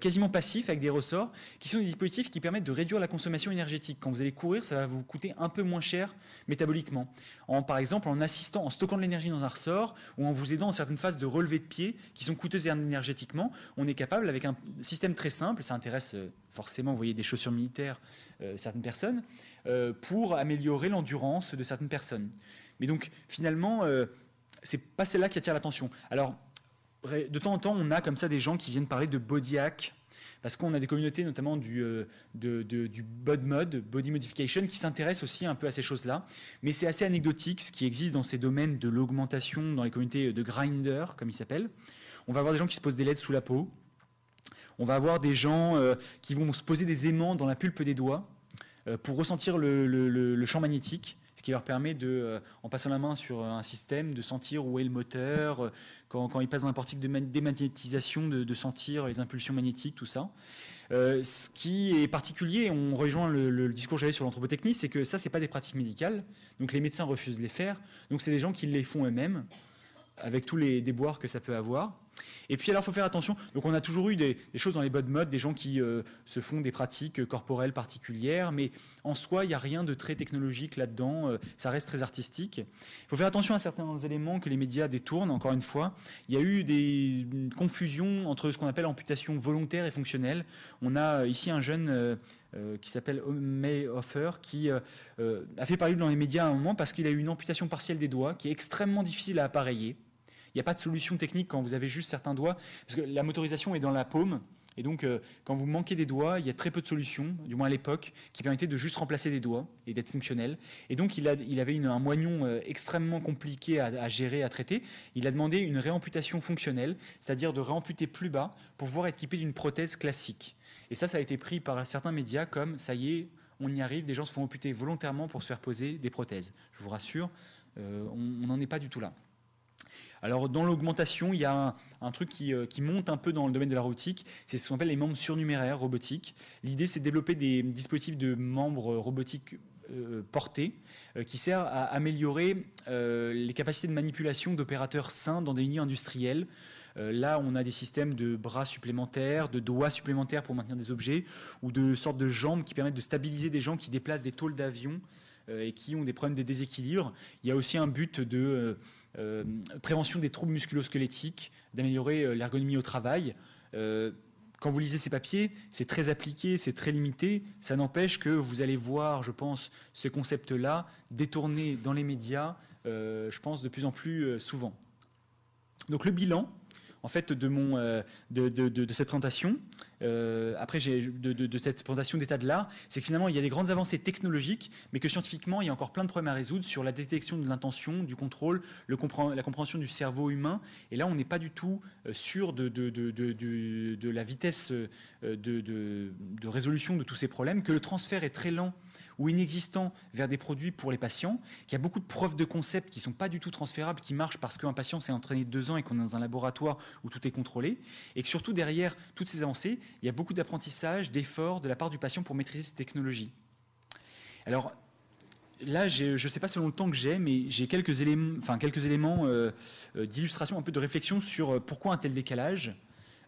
quasiment passifs, avec des ressorts, qui sont des dispositifs qui permettent de réduire la consommation énergétique. Quand vous allez courir, ça va vous coûter un peu moins cher métaboliquement. En, par exemple, en assistant, en stockant de l'énergie dans un ressort ou en vous aidant en certaines phases de relevé de pied qui sont coûteuses énergétiquement, on est capable, avec un système très simple, ça intéresse euh, forcément, vous voyez, des chaussures militaires, euh, certaines personnes, euh, pour améliorer l'endurance de certaines personnes. Mais donc, finalement, c'est pas celle-là qui attire l'attention. Alors, de temps en temps, on a comme ça des gens qui viennent parler de body parce qu'on a des communautés, notamment du, euh, bod mode, body modification, qui s'intéressent aussi un peu à ces choses-là. Mais c'est assez anecdotique ce qui existe dans ces domaines de l'augmentation, dans les communautés de grinder, comme ils s'appellent. On va avoir des gens qui se posent des LED sous la peau. On va avoir des gens euh, qui vont se poser des aimants dans la pulpe des doigts euh, pour ressentir le champ magnétique qui leur permet de, euh, en passant la main sur un système, de sentir où est le moteur, euh, quand, quand ils passent dans un portique de démagnétisation, de, sentir les impulsions magnétiques, tout ça. Euh, ce qui est particulier, on rejoint le, discours que j'avais sur l'anthropotechnie, c'est que ça, c'est pas des pratiques médicales, donc les médecins refusent de les faire, donc c'est des gens qui les font eux-mêmes.
avec tous les déboires que ça peut avoir. Et puis alors, il faut faire attention. Donc, on a toujours eu des, choses dans les bonnes modes, des gens qui euh, se font des pratiques corporelles particulières, mais en soi, il n'y a rien de très technologique là-dedans. Euh, ça reste très artistique. Il faut faire attention à certains éléments que les médias détournent. Encore une fois, il y a eu des confusions entre ce qu'on appelle amputation volontaire et fonctionnelle. On a euh, ici un jeune qui s'appelle May Offer, qui a fait parler dans les médias à un moment parce qu'il a eu une amputation partielle des doigts qui est extrêmement difficile à appareiller. Il n'y a pas de solution technique quand vous avez juste certains doigts, parce que la motorisation est dans la paume. Et donc, euh, quand vous manquez des doigts, il y a très peu de solutions, du moins à l'époque, qui permettaient de juste remplacer des doigts et d'être fonctionnel. Et donc, il, avait un moignon euh, extrêmement compliqué à, gérer, à traiter. Il a demandé une réamputation fonctionnelle, c'est-à-dire de réamputer plus bas pour pouvoir être équipé d'une prothèse classique. Et ça, ça a été pris par certains médias comme ça y est, on y arrive, des gens se font amputer volontairement pour se faire poser des prothèses. Je vous rassure, euh, on n'en est pas du tout là. Alors dans l'augmentation, il y a un, truc euh, qui, monte un peu dans le domaine de la robotique, c'est ce qu'on appelle les membres surnuméraires robotiques. L'idée c'est de développer des dispositifs de membres robotiques euh, portés euh, qui servent à améliorer les capacités de manipulation d'opérateurs sains dans des lignes industrielles. là, on a des systèmes de bras supplémentaires, de doigts supplémentaires pour maintenir des objets, ou de sortes de jambes qui permettent de stabiliser des gens qui déplacent des tôles d'avion et qui ont des problèmes de déséquilibre. Il y a aussi un but de euh, prévention des troubles musculosquelettiques, d'améliorer euh, l'ergonomie au travail. Euh, quand vous lisez ces papiers, c'est très appliqué, c'est très limité. Ça n'empêche que vous allez voir, je pense, ce concept-là détourné dans les médias, je pense, de plus en plus souvent. Donc le bilan, en fait, de, cette présentation, euh, après de, de, cette présentation d'état de l'art, c'est que finalement il y a des grandes avancées technologiques, mais que scientifiquement il y a encore plein de problèmes à résoudre sur la détection de l'intention, du contrôle, le la compréhension du cerveau humain. Et là on n'est pas du tout euh, sûr de, de la vitesse euh, de, résolution de tous ces problèmes, que le transfert est très lent ou inexistant vers des produits pour les patients, qu'il y a beaucoup de preuves de concept qui ne sont pas du tout transférables, qui marchent parce qu'un patient s'est entraîné deux ans et qu'on est dans un laboratoire où tout est contrôlé, et que surtout derrière toutes ces avancées, il y a beaucoup d'apprentissage, d'efforts de la part du patient pour maîtriser ces technologies. Alors, là, je ne sais pas selon le temps que j'ai, mais j'ai quelques éléments, enfin, éléments euh, euh, d'illustration, un peu de réflexion sur euh, pourquoi un tel décalage.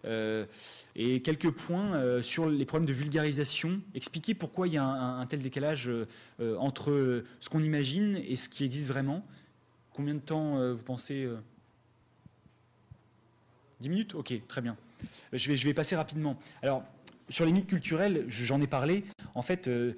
Euh, et quelques points euh, sur les problèmes de vulgarisation, expliquer pourquoi il y a un, tel décalage euh, entre ce qu'on imagine et ce qui existe vraiment. Combien de temps vous pensez 10 minutes? Ok, très bien. Je vais, passer rapidement. Alors, sur les mythes culturels, j'en ai parlé. En fait, le,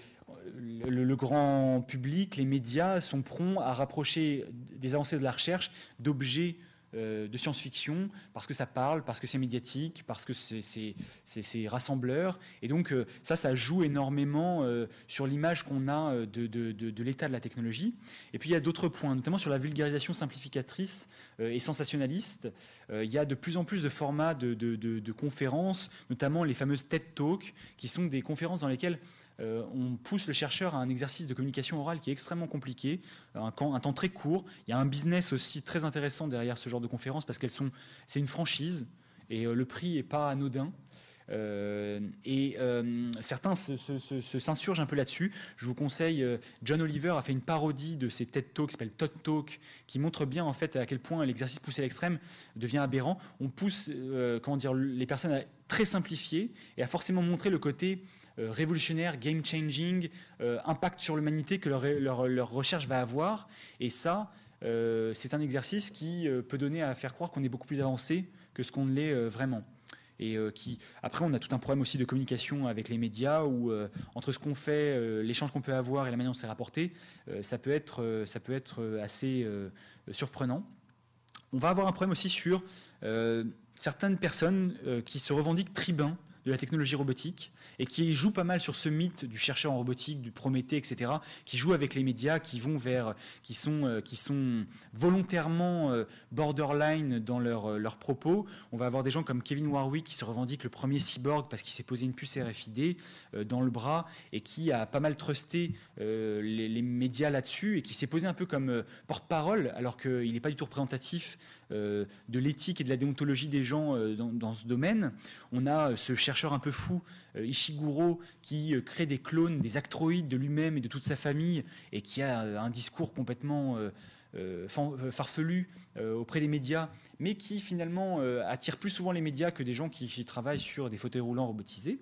le, grand public, les médias sont prompts à rapprocher des avancées de la recherche d'objets euh, de science-fiction, parce que ça parle, parce que c'est médiatique, parce que c'est rassembleur. Et donc euh, ça, ça joue énormément euh, sur l'image qu'on a de, l'état de la technologie. Et puis il y a d'autres points, notamment sur la vulgarisation simplificatrice et sensationnaliste. il y a de plus en plus de formats de, conférences, notamment les fameuses TED Talks, qui sont des conférences dans lesquelles euh, on pousse le chercheur à un exercice de communication orale qui est extrêmement compliqué, un, temps très court. Il y a un business aussi très intéressant derrière ce genre de conférences parce qu'elles sont, c'est une franchise et euh, le prix n'est pas anodin. Euh, et certains s'insurgent un peu là-dessus. Je vous conseille, John Oliver a fait une parodie de ces TED Talks qui s'appelle Todd Talk, qui montre bien en fait à quel point l'exercice poussé à l'extrême devient aberrant. On pousse, comment dire, les personnes à très simplifier et à forcément montrer le côté euh, révolutionnaire, game changing, euh, impact sur l'humanité que leur, recherche va avoir. Et ça, euh, c'est un exercice qui peut donner à faire croire qu'on est beaucoup plus avancé que ce qu'on l'est vraiment. Et qui, après, on a tout un problème aussi de communication avec les médias où, entre ce qu'on fait, l'échange qu'on peut avoir et la manière dont c'est rapporté, ça peut être, ça peut être assez surprenant. On va avoir un problème aussi sur certaines personnes qui se revendiquent tribuns de la technologie robotique et qui joue pas mal sur ce mythe du chercheur en robotique, du Prométhée, etc., qui joue avec les médias, qui vont vers, qui sont, euh, qui sont volontairement euh, borderline dans leurs leur euh, propos. On va avoir des gens comme Kevin Warwick qui se revendique le premier cyborg parce qu'il s'est posé une puce RFID dans le bras et qui a pas mal trusté les, médias là-dessus et qui s'est posé un peu comme porte-parole alors qu'il n'est pas du tout représentatif de l'éthique et de la déontologie des gens dans, dans, ce domaine. On a ce chercheur un peu fou, Ishiguro qui euh, crée des clones, des actroïdes de lui-même et de toute sa famille et qui a euh, un discours complètement farfelus auprès des médias, mais qui finalement attirent plus souvent les médias que des gens qui travaillent sur des fauteuils roulants robotisés.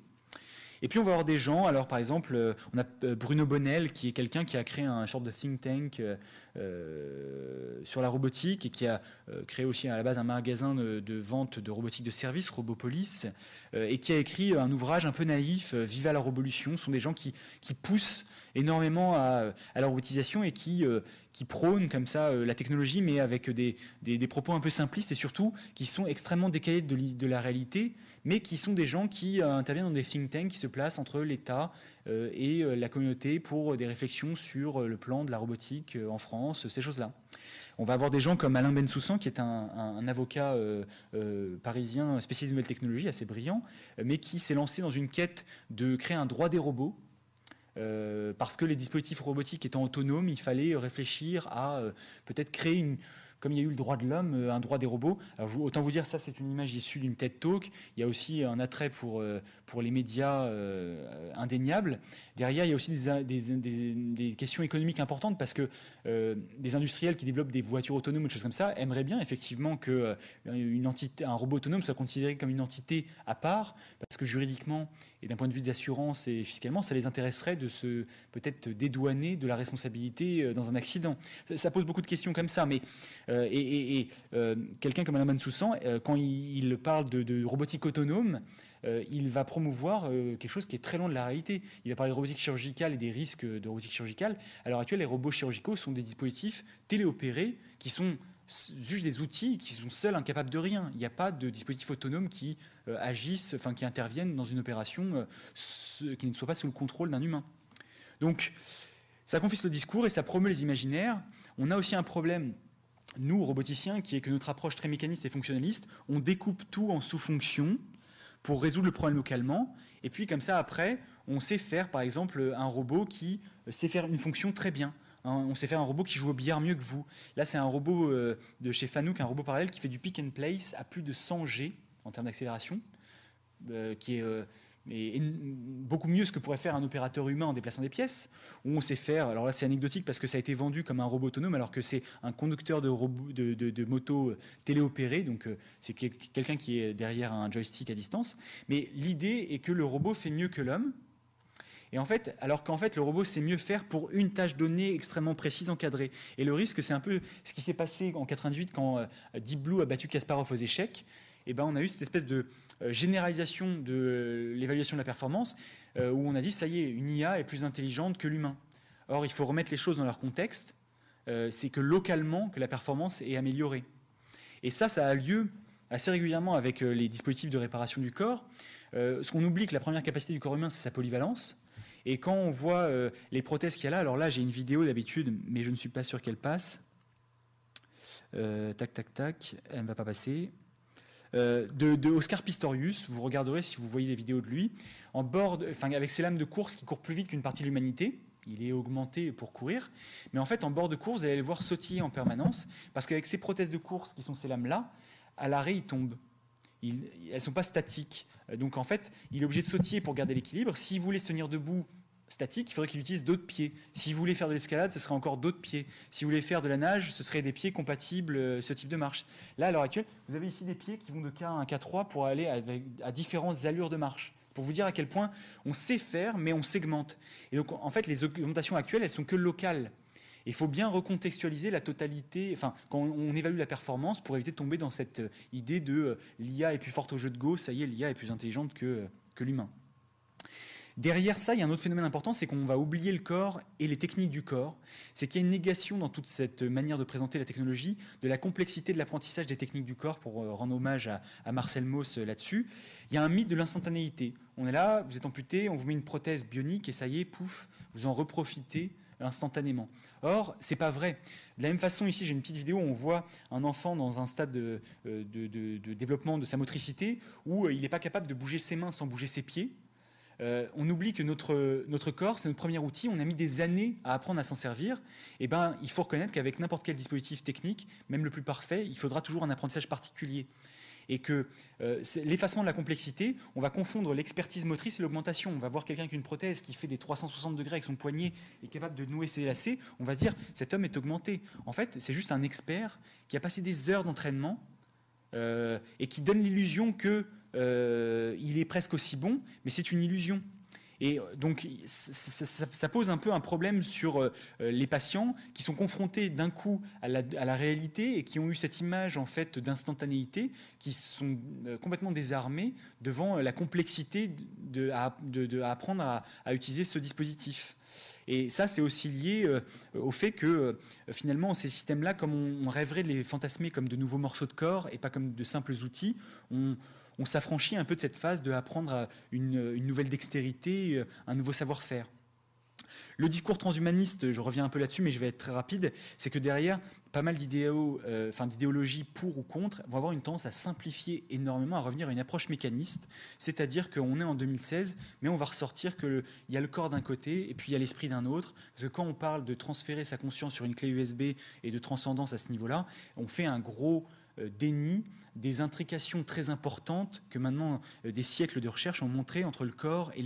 Et puis on va avoir des gens, alors par exemple, euh, on a euh, Bruno Bonnel, qui est quelqu'un qui a créé un genre de think tank euh, sur la robotique et qui a créé aussi à la base un magasin de, vente de robotique de service, Robopolis, et qui a écrit un ouvrage un peu naïf, Viva la révolution. Ce sont des gens qui, qui poussent énormément à, la robotisation et qui, qui prônent comme ça la technologie, mais avec des, propos un peu simplistes et surtout qui sont extrêmement décalés de, la réalité mais qui sont des gens qui euh, interviennent dans des think tanks qui se placent entre l'État euh, et euh, la communauté pour des réflexions sur le plan de la robotique en France, ces choses-là. On va avoir des gens comme Alain Bensoussan, qui est un, avocat parisien spécialisé de nouvelles technologies, assez brillant, mais qui s'est lancé dans une quête de créer un droit des robots. Parce que les dispositifs robotiques étant autonomes, il fallait réfléchir à peut-être créer une, comme il y a eu le droit de l'homme, euh, un droit des robots. Autant vous dire, ça, c'est une image issue d'une TED Talk. Il y a aussi un attrait pour, euh, pour les médias euh, indéniables. Derrière, il y a aussi des, questions économiques importantes parce que des industriels qui développent des voitures autonomes ou des choses comme ça aimeraient bien effectivement que une entité, un robot autonome soit considéré comme une entité à part parce que juridiquement et d'un point de vue des assurances et fiscalement, ça les intéresserait de se peut-être dédouaner de la responsabilité dans un accident. Ça, pose beaucoup de questions comme ça, mais euh, et, euh, quelqu'un comme Alain Soussan, euh, quand il, parle de, robotique autonome, il va promouvoir quelque chose qui est très loin de la réalité. Il va parler de robotique chirurgicale et des risques de robotique chirurgicale. À l'heure actuelle, les robots chirurgicaux sont des dispositifs téléopérés qui sont juste des outils qui sont seuls incapables de rien. Il n'y a pas de dispositifs autonomes qui agissent, enfin qui interviennent dans une opération qui ne soit pas sous le contrôle d'un humain. Donc, ça confisque le discours et ça promeut les imaginaires. On a aussi un problème nous, roboticiens, qui est que notre approche très mécaniste et fonctionnaliste, on découpe tout en sous-fonctions pour résoudre le problème localement. Et puis, comme ça, après, on sait faire, par exemple, un robot qui sait faire une fonction très bien. Hein, on sait faire un robot qui joue au billard mieux que vous. Là, c'est un robot euh, de chez Fanuc, un robot parallèle qui fait du pick and place à plus de 100 G en termes d'accélération, euh, qui est mais beaucoup mieux ce que pourrait faire un opérateur humain en déplaçant des pièces, où on sait faire, alors là c'est anecdotique parce que ça a été vendu comme un robot autonome alors que c'est un conducteur de, de, moto euh, téléopéré, donc euh, c'est quelqu'un qui est derrière un joystick à distance, mais l'idée est que le robot fait mieux que l'homme, et en fait, alors qu'en fait, le robot sait mieux faire pour une tâche donnée extrêmement précise, encadrée. Et le risque, c'est un peu ce qui s'est passé en 98 quand euh, Deep Blue a battu Kasparov aux échecs. Et ben, on a eu cette espèce de euh, généralisation de l'évaluation de la performance, euh, où on a dit, ça y est, une IA est plus intelligente que l'humain. Or, il faut remettre les choses dans leur contexte. Euh, c'est que localement, que la performance est améliorée. Et ça, ça a lieu assez régulièrement avec les dispositifs de réparation du corps. ce qu'on oublie que la première capacité du corps humain, c'est sa polyvalence. Et quand on voit les prothèses qu'il y a là, alors là, j'ai une vidéo d'habitude, mais je ne suis pas sûr qu'elle passe. tac, tac, tac, elle ne va pas passer. Euh, de, Oscar Pistorius. Vous regarderez si vous voyez des vidéos de lui, en bord, enfin, avec ses lames de course qui courent plus vite qu'une partie de l'humanité. Il est augmenté pour courir, mais en fait, en bord de course, vous allez le voir sautiller en permanence, parce qu'avec ces prothèses de course qui sont ces lames-là, à l'arrêt, il tombe. elles ne sont pas statiques. Euh, donc en fait, il est obligé de sautiller pour garder l'équilibre. S'il voulait se tenir debout statique, il faudrait qu'il utilise d'autres pieds. S'il voulait faire de l'escalade, ce serait encore d'autres pieds. S'il voulait faire de la nage, ce serait des pieds compatibles, euh, ce type de marche. Là, à l'heure actuelle, vous avez ici des pieds qui vont de K1 à K3 pour aller à différentes allures de marche. Pour vous dire à quel point on sait faire, mais on segmente. Et donc, en fait, les augmentations actuelles, elles sont que locales. Il faut bien recontextualiser la totalité, enfin, quand on évalue la performance pour éviter de tomber dans cette euh, idée de euh, l'IA est plus forte au jeu de Go, ça y est, l'IA est plus intelligente que, que l'humain. Derrière ça, il y a un autre phénomène important, c'est qu'on va oublier le corps et les techniques du corps. C'est qu'il y a une négation dans toute cette manière de présenter la technologie de la complexité de l'apprentissage des techniques du corps, pour euh, rendre hommage à, Marcel Mauss euh, là-dessus. Il y a un mythe de l'instantanéité. On est là, vous êtes amputé, on vous met une prothèse bionique et ça y est, pouf, vous en reprofitez instantanément. Or, c'est pas vrai. De la même façon, ici, j'ai une petite vidéo où on voit un enfant dans un stade de, euh, de développement de sa motricité où il n'est pas capable de bouger ses mains sans bouger ses pieds. Euh, on oublie que notre, notre corps, c'est notre premier outil, on a mis des années à apprendre à s'en servir. Et eh ben, il faut reconnaître qu'avec n'importe quel dispositif technique, même le plus parfait, il faudra toujours un apprentissage particulier. et que l'effacement de la complexité, on va confondre l'expertise motrice et l'augmentation. On va voir quelqu'un qui a une prothèse qui fait des 360 degrés avec son poignet et capable de nouer ses lacets, on va se dire cet homme est augmenté. En fait, c'est juste un expert qui a passé des heures d'entraînement et qui donne l'illusion qu'il est presque aussi bon, mais c'est une illusion. Et euh, donc, ça, pose un peu un problème sur euh, les patients qui sont confrontés d'un coup à la, réalité et qui ont eu cette image en fait d'instantanéité, qui sont euh, complètement désarmés devant la complexité de, apprendre à, utiliser ce dispositif. Et ça, c'est aussi lié au fait que finalement, ces systèmes-là, comme on, rêverait de les fantasmer comme de nouveaux morceaux de corps et pas comme de simples outils, on, on s'affranchit un peu de cette phase de apprendre une, nouvelle dextérité, euh, un nouveau savoir-faire. Le discours transhumaniste, je reviens un peu là-dessus, mais je vais être très rapide, c'est que derrière, pas mal euh, d'idéologies pour ou contre vont avoir une tendance à simplifier énormément, à revenir à une approche mécaniste, c'est-à-dire qu'on est en 2016, mais on va ressortir qu'il y a le corps d'un côté et puis il y a l'esprit d'un autre, parce que quand on parle de transférer sa conscience sur une clé USB et de transcendance à ce niveau-là, on fait un gros euh, déni des intrications très importantes que maintenant euh, des siècles de recherche ont montré entre le corps et,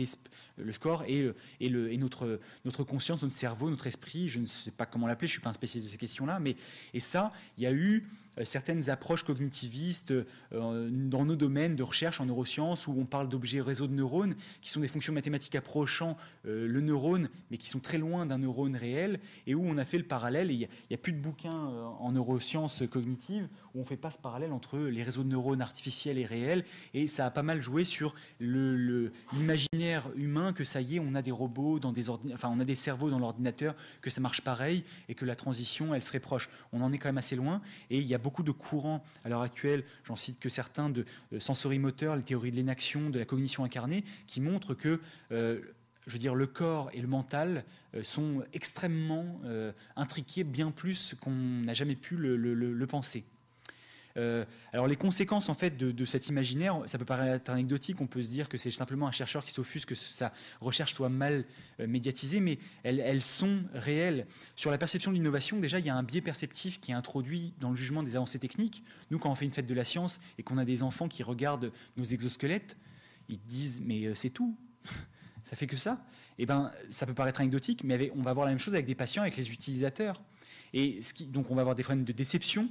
le corps et, euh, et, le, et notre, notre conscience, notre cerveau, notre esprit. Je ne sais pas comment l'appeler, je ne suis pas un spécialiste de ces questions-là, mais et ça, il y a eu euh, certaines approches cognitivistes euh, dans nos domaines de recherche en neurosciences où on parle d'objets réseaux de neurones qui sont des fonctions mathématiques approchant euh, le neurone mais qui sont très loin d'un neurone réel et où on a fait le parallèle il n'y a, plus de bouquins en neurosciences cognitives où on fait pas ce parallèle entre les réseaux de neurones artificiels et réels et ça a pas mal joué sur l'imaginaire humain que ça y est on a des robots dans des enfin on a des cerveaux dans l'ordinateur que ça marche pareil et que la transition elle serait proche. On en est quand même assez loin et il y a beaucoup de courants à l'heure actuelle, j'en cite que certains de euh, sensorimoteur, les théories de l'énaction, de la cognition incarnée, qui montrent que euh, je le corps et le mental euh, sont extrêmement intriqués bien plus qu'on n'a jamais pu le penser. Euh, alors les conséquences en fait de, cet imaginaire, ça peut paraître anecdotique, on peut se dire que c'est simplement un chercheur qui s'offusque que sa recherche soit mal euh, médiatisée, mais elles, sont réelles. Sur la perception de l'innovation, déjà il y a un biais perceptif qui est introduit dans le jugement des avancées techniques. Nous, quand on fait une fête de la science et qu'on a des enfants qui regardent nos exosquelettes, ils disent mais euh, c'est tout. ça fait que ça. Eh ben, ça peut paraître anecdotique, mais on va voir la même chose avec des patients, avec les utilisateurs. Et donc on va avoir des problèmes de déception,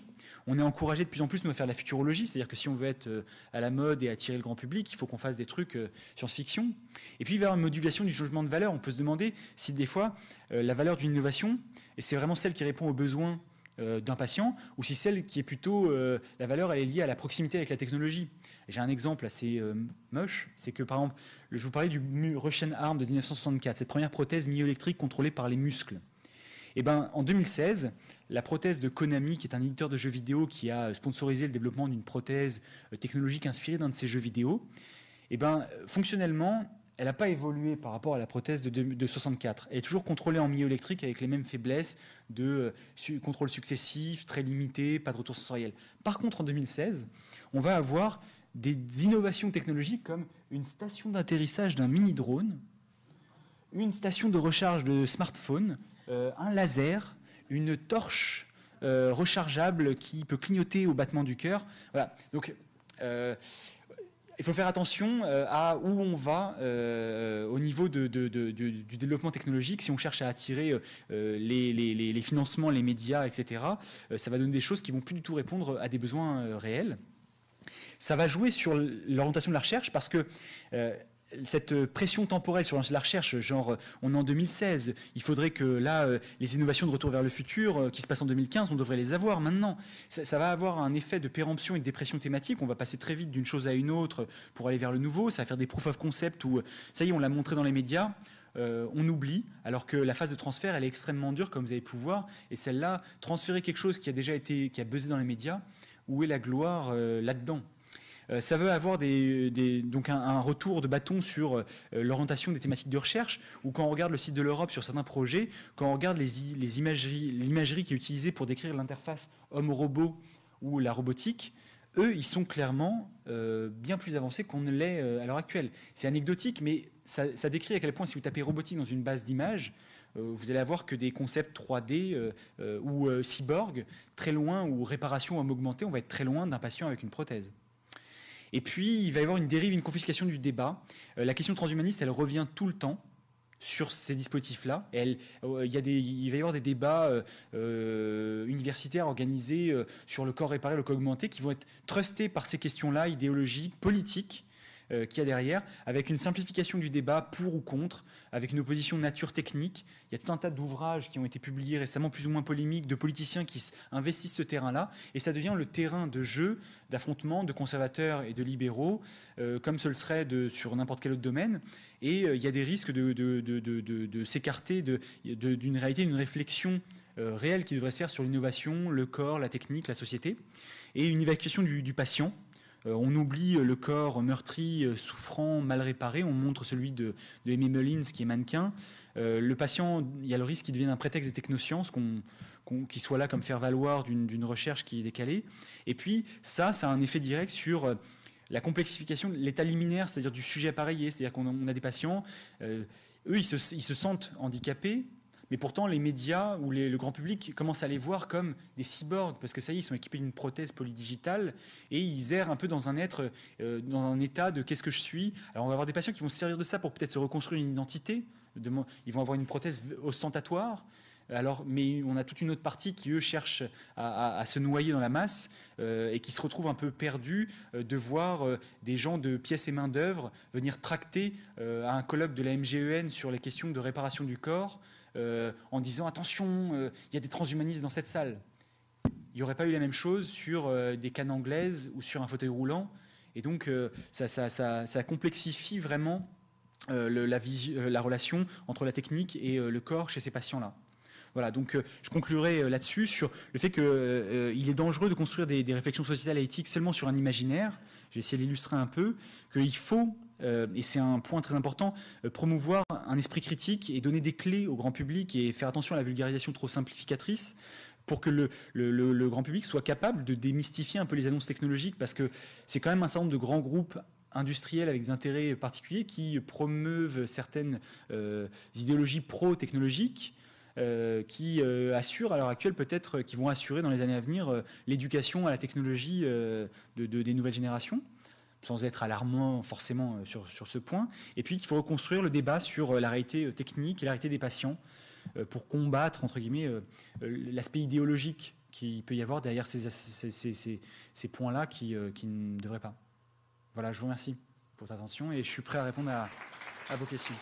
on est encouragé de plus en plus à faire de la futurologie, c'est-à-dire que si on veut être euh, à la mode et attirer le grand public, il faut qu'on fasse des trucs euh, science-fiction. Et puis vers une modulation du changement de valeur, on peut se demander si des fois euh, la valeur d'une innovation, et c'est vraiment celle qui répond aux besoins d'un patient, ou si celle qui est plutôt la valeur, elle est liée à la proximité avec la technologie. J'ai un exemple assez moche, c'est que par exemple, je vous parlais du Russian Arm de 1964, cette première prothèse myoélectrique contrôlée par les muscles. Et eh ben, en 2016, la prothèse de Konami, qui est un éditeur de jeux vidéo qui a sponsorisé le développement d'une prothèse euh, technologique inspirée d'un de ses jeux vidéo, eh ben, fonctionnellement, elle n'a pas évolué par rapport à la prothèse de, 64. Elle est toujours contrôlée en myoélectrique avec les mêmes faiblesses de euh, contrôle successif, très limité, pas de retour sensoriel. Par contre, en 2016, on va avoir des innovations technologiques comme une station d'atterrissage d'un mini-drone, une station de recharge de smartphone, euh, un laser, une torche euh, rechargeable qui peut clignoter au battement du cœur. Voilà. Donc, euh, il faut faire attention à où on va au niveau du développement technologique. Si on cherche à attirer les, financements, les médias, etc., ça va donner des choses qui vont plus du tout répondre à des besoins réels. Ça va jouer sur l'orientation de la recherche parce que cette pression temporelle sur la recherche, genre on est en 2016, il faudrait que là, euh, les innovations de retour vers le futur euh, qui se passent en 2015, on devrait les avoir maintenant. Ça, va avoir un effet de péremption et de dépression thématique, on va passer très vite d'une chose à une autre pour aller vers le nouveau, ça va faire des proof of concept où, ça y est, on l'a montré dans les médias, euh, on oublie, alors que la phase de transfert, elle est extrêmement dure, comme vous avez pu voir, et celle-là, transférer quelque chose qui a déjà été, qui a buzzé dans les médias, où est la gloire là-dedans? euh, ça veut avoir donc un, retour de bâton sur euh, l'orientation des thématiques de recherche, ou quand on regarde le site de l'Europe sur certains projets, quand on regarde les, imageries, l'imagerie qui est utilisée pour décrire l'interface homme-robot ou la robotique, eux, ils sont clairement euh, bien plus avancés qu'on ne l'est à l'heure actuelle. C'est anecdotique, mais ça, décrit à quel point si vous tapez robotique dans une base d'images, vous allez avoir que des concepts 3D ou cyborg très loin, ou réparation homme augmentée, on va être très loin d'un patient avec une prothèse. Et puis, il va y avoir une dérive, une confiscation du débat. la question transhumaniste, elle revient tout le temps sur ces dispositifs-là. Euh, il, il va y avoir des débats euh, euh, universitaires organisés sur le corps réparé, le corps augmenté, qui vont être trustés par ces questions-là, idéologiques, politiques, euh, qu'il y a derrière, avec une simplification du débat pour ou contre, avec une opposition nature technique. Il y a tout un tas d'ouvrages qui ont été publiés récemment, plus ou moins polémiques, de politiciens qui investissent ce terrain-là, et ça devient le terrain de jeu, d'affrontement de conservateurs et de libéraux, euh, comme ce le serait sur n'importe quel autre domaine. Et euh, il y a des risques de, s'écarter d'une réalité, d'une réflexion réelle qui devrait se faire sur l'innovation, le corps, la technique, la société, et une évacuation du patient euh, on oublie le corps meurtri, euh, souffrant, mal réparé. On montre celui de, de Amy Mullins, qui est mannequin. Euh, le patient, il y a le risque qu'il devienne un prétexte des technosciences, qu'il soit là comme faire valoir d'une recherche qui est décalée. Et puis, ça, ça a un effet direct sur la complexification de l'état liminaire, c'est-à-dire du sujet appareillé. C'est-à-dire qu'on a des patients, eux, ils se, sentent handicapés, mais pourtant, les médias ou le grand public commencent à les voir comme des cyborgs, parce que ça y est, ils sont équipés d'une prothèse polydigitale et ils errent un peu dans un être, euh, dans un état de qu'est-ce que je suis. Alors, on va avoir des patients qui vont se servir de ça pour peut-être se reconstruire une identité. ils vont avoir une prothèse ostentatoire. Alors, mais on a toute une autre partie qui, eux, cherchent à, se noyer dans la masse euh, et qui se retrouvent un peu perdus euh, de voir des gens de pièces et main d'œuvre venir tracter à un colloque de la MGEN sur les questions de réparation du corps euh, en disant attention, euh, il y a des transhumanistes dans cette salle. Il n'y aurait pas eu la même chose sur euh, des cannes anglaises ou sur un fauteuil roulant. Et donc, ça, complexifie vraiment la, relation entre la technique et le corps chez ces patients-là. Voilà, donc je conclurai là-dessus sur le fait qu'il est dangereux de construire des, des, réflexions sociétales et éthiques seulement sur un imaginaire. J'ai essayé d'illustrer un peu qu'il faut et c'est un point très important, euh, promouvoir un esprit critique et donner des clés au grand public et faire attention à la vulgarisation trop simplificatrice pour que le, grand public soit capable de démystifier un peu les annonces technologiques, parce que c'est quand même un certain nombre de grands groupes industriels avec des intérêts particuliers qui promeuvent certaines euh, idéologies pro-technologiques. qui assurent à l'heure actuelle peut-être, qui vont assurer dans les années à venir l'éducation à la technologie des nouvelles générations sans être alarmant forcément euh, sur, sur ce point. Et puis qu'il faut reconstruire le débat sur euh, la réalité euh, technique et la réalité des patients pour combattre, entre guillemets, l'aspect idéologique qu'il peut y avoir derrière ces, ces, ces, points-là qui, qui, ne devraient pas. Voilà, je vous remercie pour votre attention et je suis prêt à répondre à, à vos questions.